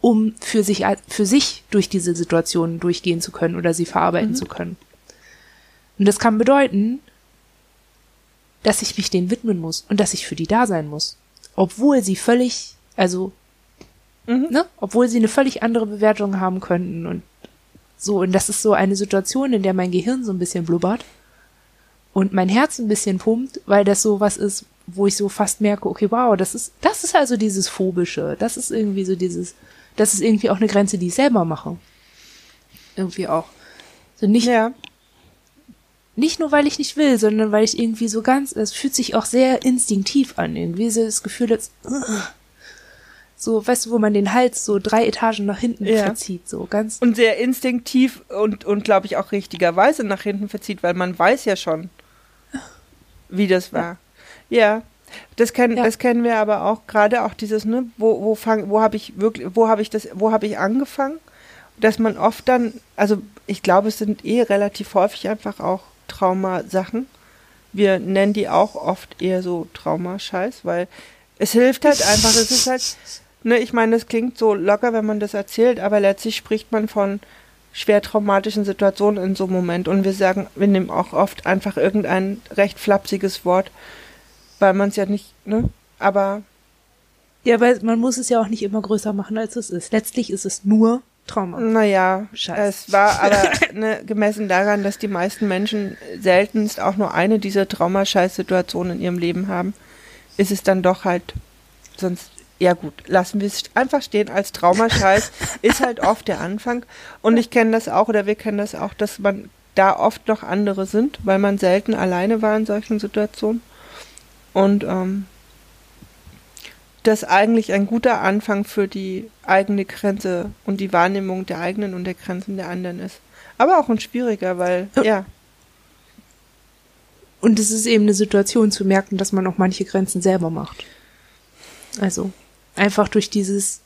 um für sich, für sich durch diese Situationen durchgehen zu können oder sie verarbeiten mhm. zu können. Und das kann bedeuten, dass ich mich denen widmen muss und dass ich für die da sein muss. Obwohl sie völlig, also, mhm. ne, obwohl sie eine völlig andere Bewertung haben könnten und so. Und das ist so eine Situation, in der mein Gehirn so ein bisschen blubbert und mein Herz ein bisschen pumpt, weil das so was ist, wo ich so fast merke, okay, wow, das ist, das ist also dieses Phobische. Das ist irgendwie so dieses, das ist irgendwie auch eine Grenze, die ich selber mache. Irgendwie auch. So nicht, ja. nicht nur, weil ich nicht will, sondern weil ich irgendwie so ganz, es fühlt sich auch sehr instinktiv an, irgendwie so das Gefühl, dass, so, weißt du, wo man den Hals so drei Etagen nach hinten ja. verzieht, so ganz. Und sehr instinktiv und, und glaube ich auch richtigerweise nach hinten verzieht, weil man weiß ja schon, wie das war. Ja. Das kennen, ja. das kennen wir aber auch gerade auch dieses, ne, wo, wo fang, wo habe ich wirklich, wo habe ich das, wo habe ich angefangen? Dass man oft dann, also ich glaube, es sind eh relativ häufig einfach auch Traumasachen. Wir nennen die auch oft eher so Traumascheiß, weil es hilft halt einfach, es ist halt, ne, ich meine, das klingt so locker, wenn man das erzählt, aber letztlich spricht man von schwer traumatischen Situationen in so einem Moment. Und wir sagen, wir nehmen auch oft einfach irgendein recht flapsiges Wort, weil man es ja nicht, ne? Aber. Ja, weil man muss es ja auch nicht immer größer machen, als es ist. Letztlich ist es nur Trauma. Naja, Scheiß. es war aber ne, gemessen daran, dass die meisten Menschen seltenst auch nur eine dieser Traumascheiß-Situationen in ihrem Leben haben, ist es dann doch halt sonst ja gut, lassen wir es einfach stehen als Traumascheiß, ist halt oft der Anfang. Und ich kenne das auch, oder wir kennen das auch, dass man da oft noch andere sind, weil man selten alleine war in solchen Situationen. Und ähm, das eigentlich ein guter Anfang für die eigene Grenze und die Wahrnehmung der eigenen und der Grenzen der anderen ist. Aber auch ein schwieriger, weil, Ja. ja, Und es ist eben eine Situation zu merken, dass man auch manche Grenzen selber macht. Also einfach durch dieses,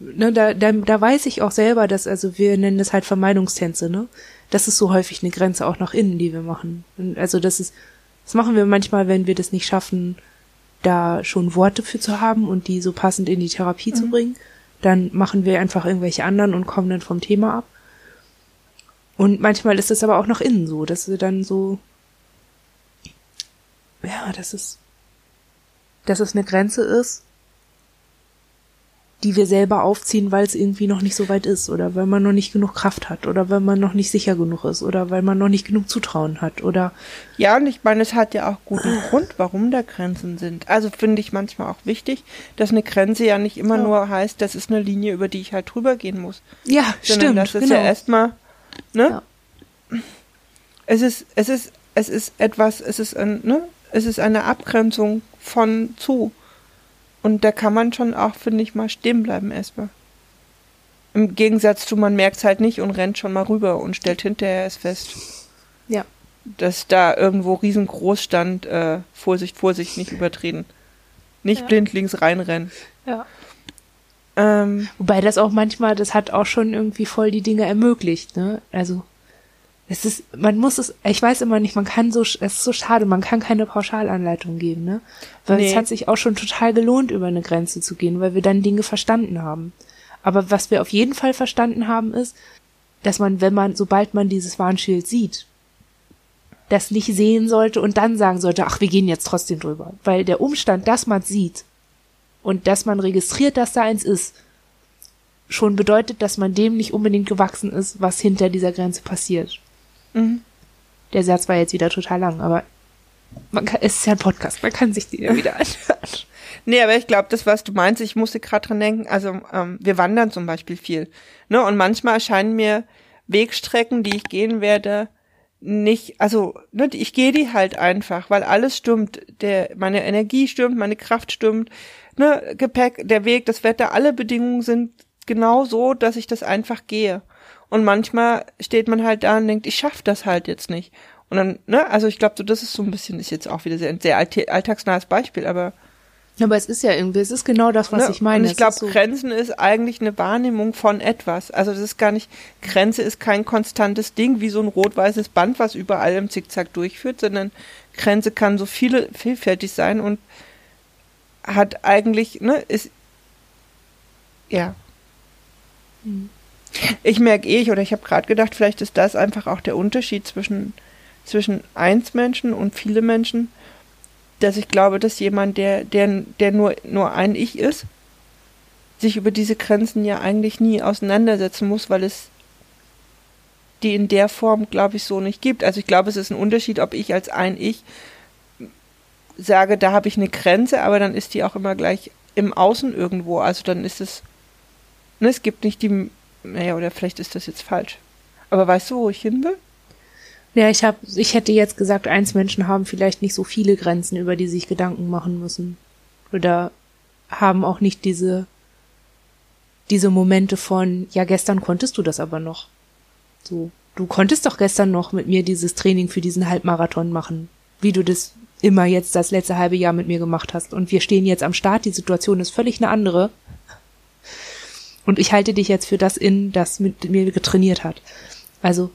ne, da, da, da weiß ich auch selber, dass, also wir nennen das halt Vermeidungstänze, ne? Das ist so häufig eine Grenze auch nach innen, die wir machen. Und also das ist, das machen wir manchmal, wenn wir das nicht schaffen, da schon Worte für zu haben und die so passend in die Therapie zu bringen. Dann machen wir einfach irgendwelche anderen und kommen dann vom Thema ab. Und manchmal ist es aber auch nach innen so, dass wir dann so ja, dass es, dass es eine Grenze ist, die wir selber aufziehen, weil es irgendwie noch nicht so weit ist oder weil man noch nicht genug Kraft hat oder weil man noch nicht sicher genug ist oder weil man noch nicht genug Zutrauen hat oder Ja, und ich meine, es hat ja auch guten Grund, warum da Grenzen sind. Also finde ich manchmal auch wichtig, dass eine Grenze ja nicht immer Ja. nur heißt, das ist eine Linie, über die ich halt drüber gehen muss. ja, Sondern stimmt, das ist genau. ja erstmal, ne? Ja. Es ist, es ist, es ist etwas, es ist ein, ne? Es ist eine Abgrenzung von zu. Und da kann man schon auch, finde ich, mal stehen bleiben erstmal. Im Gegensatz zu, man merkt es halt nicht und rennt schon mal rüber und stellt hinterher es fest. ja. dass da irgendwo riesengroß stand, äh, Vorsicht, Vorsicht, nicht übertreten. Nicht Ja. blindlings reinrennen. ja. Ähm, Wobei das auch manchmal, das hat auch schon irgendwie voll die Dinge ermöglicht, ne? Also es ist, man muss es, ich weiß immer nicht, man kann so, es ist so schade, man kann keine Pauschalanleitung geben, ne? Weil es Nee. hat sich auch schon total gelohnt, über eine Grenze zu gehen, weil wir dann Dinge verstanden haben. Aber was wir auf jeden Fall verstanden haben, ist, dass man, wenn man, sobald man dieses Warnschild sieht, das nicht sehen sollte und dann sagen sollte, ach, wir gehen jetzt trotzdem drüber. Weil der Umstand, dass man es sieht und dass man registriert, dass da eins ist, schon bedeutet, dass man dem nicht unbedingt gewachsen ist, was hinter dieser Grenze passiert. Mhm. Der Satz war jetzt wieder total lang, aber man kann, es ist ja ein Podcast, man kann sich den ja wieder anhören. Nee, aber ich glaube, das, was du meinst, ich musste gerade dran denken, also ähm, wir wandern zum Beispiel viel. Ne? Und manchmal erscheinen mir Wegstrecken, die ich gehen werde, nicht, also ne, ich gehe die halt einfach, weil alles stimmt. Der, meine Energie stimmt, meine Kraft stimmt, ne, Gepäck, der Weg, das Wetter, alle Bedingungen sind genau so, dass ich das einfach gehe. Und manchmal steht man halt da und denkt, ich schaff das halt jetzt nicht. Und dann, ne, also ich glaube, so das ist so ein bisschen, ist jetzt auch wieder sehr, ein sehr alltagsnahes Beispiel, aber Aber es ist ja irgendwie, es ist genau das, was Ne? ich meine. Und ich glaube, so, Grenzen ist eigentlich eine Wahrnehmung von etwas. Also das ist gar nicht, Grenze ist kein konstantes Ding wie so ein rot-weißes Band, was überall im Zickzack durchführt, sondern Grenze kann so viele, vielfältig sein und hat eigentlich, ne, ist, ja. Mhm. Ich merke eh, oder ich habe gerade gedacht, vielleicht ist das einfach auch der Unterschied zwischen, zwischen eins Menschen und viele Menschen, dass ich glaube, dass jemand, der, der, der nur, nur ein Ich ist, sich über diese Grenzen ja eigentlich nie auseinandersetzen muss, weil es die in der Form, glaube ich, so nicht gibt. Also ich glaube, es ist ein Unterschied, ob ich als ein Ich sage, da habe ich eine Grenze, aber dann ist die auch immer gleich im Außen irgendwo. Also dann ist es, ne, es gibt nicht die, naja, oder vielleicht ist das jetzt falsch. Aber weißt du, wo ich hin will? ja, ich hab, ich hätte jetzt gesagt, eins Menschen haben vielleicht nicht so viele Grenzen, über die sich Gedanken machen müssen. Oder haben auch nicht diese, diese Momente von, ja, gestern konntest du das aber noch. So, du konntest doch gestern noch mit mir dieses Training für diesen Halbmarathon machen, wie du das immer jetzt das letzte halbe Jahr mit mir gemacht hast. Und wir stehen jetzt am Start, die Situation ist völlig eine andere. Und ich halte dich jetzt für das in, das mit mir getrainiert hat. Also,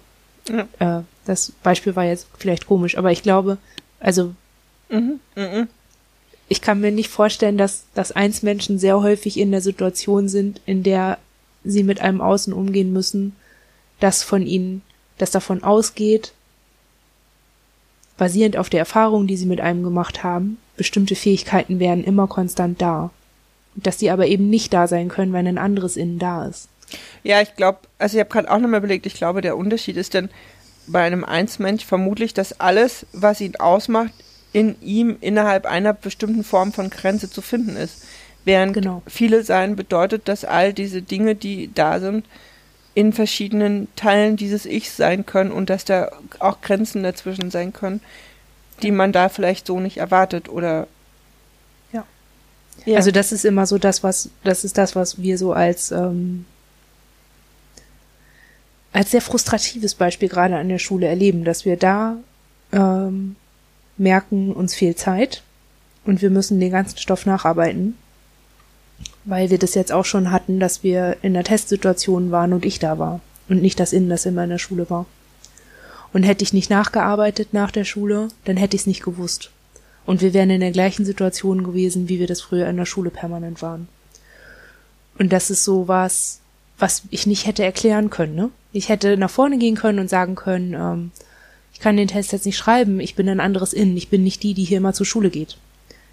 Ja. äh, das Beispiel war jetzt vielleicht komisch, aber ich glaube, also Mhm, mhm. ich kann mir nicht vorstellen, dass, dass eins Menschen sehr häufig in der Situation sind, in der sie mit einem Außen umgehen müssen, das von ihnen, das davon ausgeht, basierend auf der Erfahrung, die sie mit einem gemacht haben, bestimmte Fähigkeiten wären immer konstant da. Dass die aber eben nicht da sein können, wenn ein anderes innen da ist. Ja, ich glaube, also ich habe gerade auch nochmal überlegt, ich glaube, der Unterschied ist denn bei einem Einsmensch vermutlich, dass alles, was ihn ausmacht, in ihm innerhalb einer bestimmten Form von Grenze zu finden ist. Während genau. viele sein bedeutet, dass all diese Dinge, die da sind, in verschiedenen Teilen dieses Ichs sein können und dass da auch Grenzen dazwischen sein können, die man da vielleicht so nicht erwartet oder. Ja. Also das ist immer so das, was das ist das, was wir so als ähm, als sehr frustratives Beispiel gerade an der Schule erleben, dass wir da ähm, merken, uns fehlt Zeit und wir müssen den ganzen Stoff nacharbeiten weil wir das jetzt auch schon hatten, dass wir in der Testsituation waren und ich da war und nicht das Innen, das immer in der Schule war. Und hätte ich nicht nachgearbeitet nach der Schule, dann hätte ich es nicht gewusst. Und wir wären in der gleichen Situation gewesen, wie wir das früher in der Schule permanent waren. Und das ist so was, was ich nicht hätte erklären können. Ne? Ich hätte nach vorne gehen können und sagen können, ähm, ich kann den Test jetzt nicht schreiben, ich bin ein anderes Innen, ich bin nicht die, die hier immer zur Schule geht.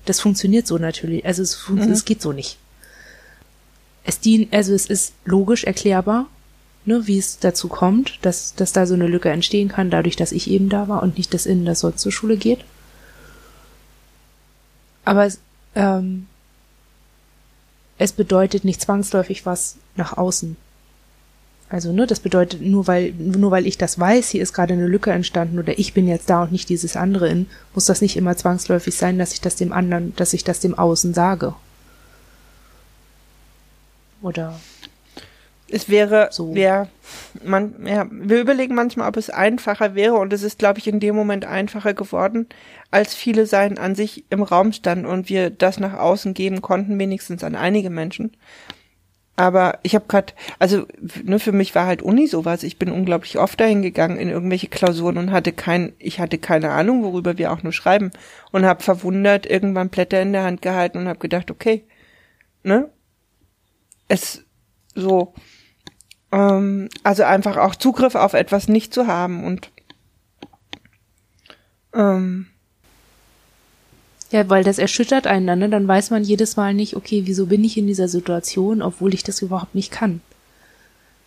Das funktioniert so natürlich, also es, mhm. es geht so nicht es dient, also es ist logisch erklärbar, ne, wie es dazu kommt, dass, dass da so eine Lücke entstehen kann, dadurch, dass ich eben da war und nicht das Innen, das sonst zur Schule geht. Aber es, ähm, es bedeutet nicht zwangsläufig was nach außen. Also, ne, das bedeutet, nur weil, nur weil ich das weiß, hier ist gerade eine Lücke entstanden oder ich bin jetzt da und nicht dieses andere in, muss das nicht immer zwangsläufig sein, dass ich das dem anderen, dass ich das dem Außen sage. Oder es wäre, so. ja, man, ja, wir überlegen manchmal, ob es einfacher wäre und es ist, glaube ich, in dem Moment einfacher geworden, als viele Seiten an sich im Raum standen und wir das nach außen geben konnten, wenigstens an einige Menschen. Aber ich habe gerade, also ne, für mich war halt Uni sowas. Ich bin unglaublich oft dahin gegangen in irgendwelche Klausuren und hatte kein, ich hatte keine Ahnung, worüber wir auch nur schreiben und habe verwundert irgendwann Blätter in der Hand gehalten und habe gedacht, okay, ne, es so, ähm, also einfach auch Zugriff auf etwas nicht zu haben und ähm, ja, weil das erschüttert einen dann, ne? Dann weiß man jedes Mal nicht, okay, wieso bin ich in dieser Situation, obwohl ich das überhaupt nicht kann.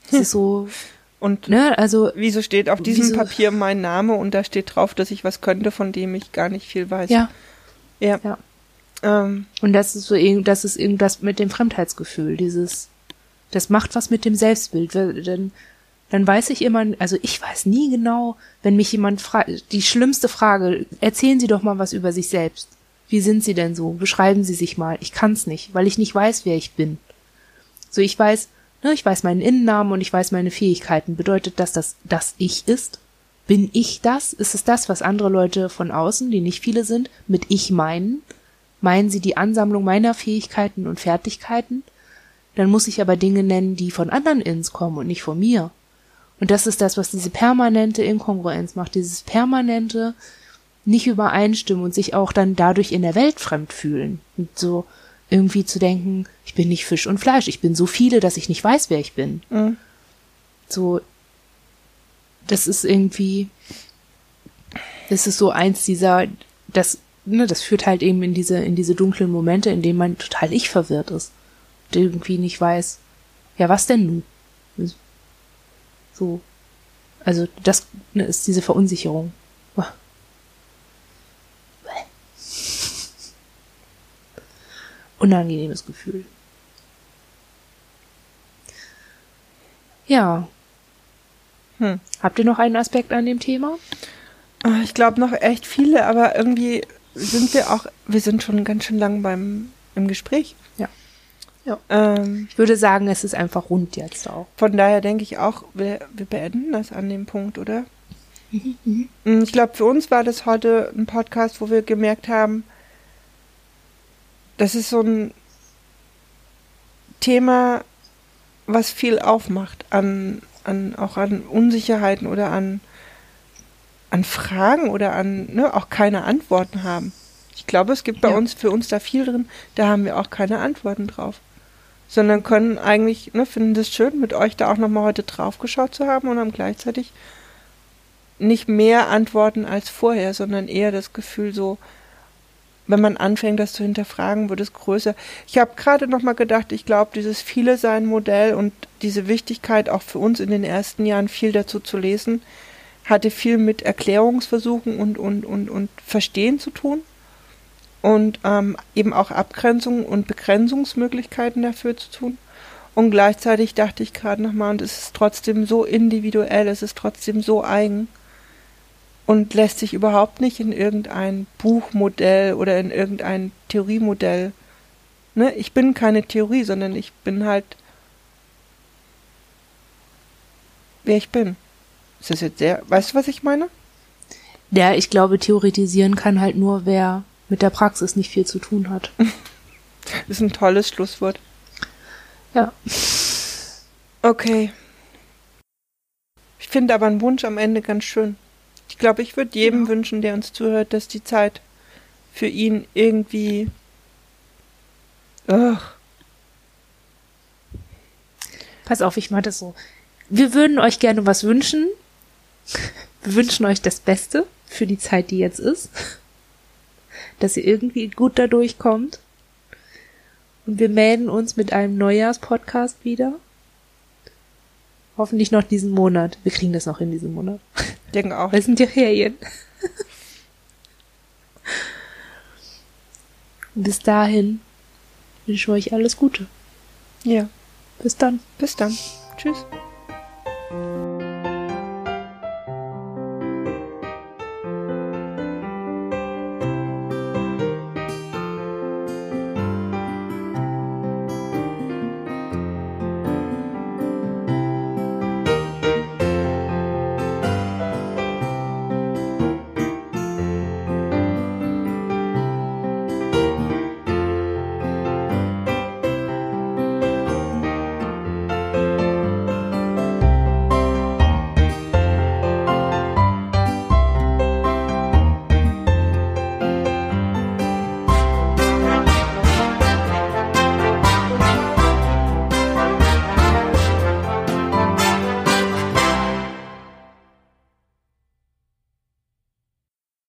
Das ist so. Und ne, also wieso steht auf diesem wieso, Papier mein Name und da steht drauf, dass ich was könnte, von dem ich gar nicht viel weiß. Ja. Ja. ja. Ähm, und das ist so, das ist irgendwas mit dem Fremdheitsgefühl, dieses, das macht was mit dem Selbstbild. Dann, dann weiß ich immer, also ich weiß nie genau, wenn mich jemand fragt, die schlimmste Frage, erzählen Sie doch mal was über sich selbst. Wie sind Sie denn so? Beschreiben Sie sich mal. Ich kann's nicht, weil ich nicht weiß, wer ich bin. So, ich weiß, ne, ich weiß meinen Innennamen und ich weiß meine Fähigkeiten. Bedeutet das, dass das ich ist? Bin ich das? Ist es das, was andere Leute von außen, die nicht viele sind, mit ich meinen? Meinen sie die Ansammlung meiner Fähigkeiten und Fertigkeiten? Dann muss ich aber Dinge nennen, die von anderen ins kommen und nicht von mir. Und das ist das, was diese permanente Inkongruenz macht, dieses permanente nicht übereinstimmen und sich auch dann dadurch in der Welt fremd fühlen. Und so irgendwie zu denken, ich bin nicht Fisch und Fleisch, ich bin so viele, dass ich nicht weiß, wer ich bin. Mhm. So, das ist irgendwie, das ist so eins dieser, das ne, das führt halt eben in diese, in diese dunklen Momente, in denen man total ich verwirrt ist. Irgendwie nicht weiß, ja, was denn nun? So. Also, das ne, ist diese Verunsicherung. Unangenehmes Gefühl. Ja. Hm. Habt ihr noch einen Aspekt an dem Thema? Ah, ich glaube noch echt viele, aber irgendwie sind wir auch, wir sind schon ganz schön lang beim im Gespräch. Ja. Ähm, ich würde sagen, es ist einfach rund jetzt auch. Von daher denke ich auch, wir, wir beenden das an dem Punkt, oder? Mhm. Ich glaube, für uns war das heute ein Podcast, wo wir gemerkt haben, das ist so ein Thema, was viel aufmacht an, an auch an Unsicherheiten oder an an Fragen oder an ne, auch keine Antworten haben. Ich glaube, es gibt bei ja. uns für uns da viel drin, da haben wir auch keine Antworten drauf. Sondern können eigentlich, ne, finden es schön, mit euch da auch nochmal heute drauf geschaut zu haben und haben gleichzeitig nicht mehr Antworten als vorher, sondern eher das Gefühl so, wenn man anfängt, das zu hinterfragen, wird es größer. Ich habe gerade noch mal gedacht, ich glaube, dieses viele sein Modell und diese Wichtigkeit auch für uns in den ersten Jahren viel dazu zu lesen, hatte viel mit Erklärungsversuchen und und und und Verstehen zu tun und ähm, eben auch Abgrenzung und Begrenzungsmöglichkeiten dafür zu tun. Und gleichzeitig dachte ich gerade nochmal, und es ist trotzdem so individuell, es ist trotzdem so eigen und lässt sich überhaupt nicht in irgendein Buchmodell oder in irgendein Theoriemodell. Ne? Ich bin keine Theorie, sondern ich bin halt, wer ich bin. Ist das jetzt sehr, weißt du, was ich meine? Ja, ich glaube, theoretisieren kann halt nur, wer mit der Praxis nicht viel zu tun hat. Ist ein tolles Schlusswort. Ja. Okay. Ich finde aber einen Wunsch am Ende ganz schön. Ich glaube, ich würde jedem ja. wünschen, der uns zuhört, dass die Zeit für ihn irgendwie. Ugh. Pass auf, ich mache das so. Wir würden euch gerne was wünschen. Wir wünschen euch das Beste für die Zeit, die jetzt ist dass ihr irgendwie gut dadurch kommt. Und wir melden uns mit einem Neujahrspodcast wieder. Hoffentlich noch diesen Monat. Wir kriegen das noch in diesem Monat. Denke auch. Das sind ja Ferien. bis dahin wünsche ich euch alles Gute. Ja. Bis dann. Bis dann. Tschüss.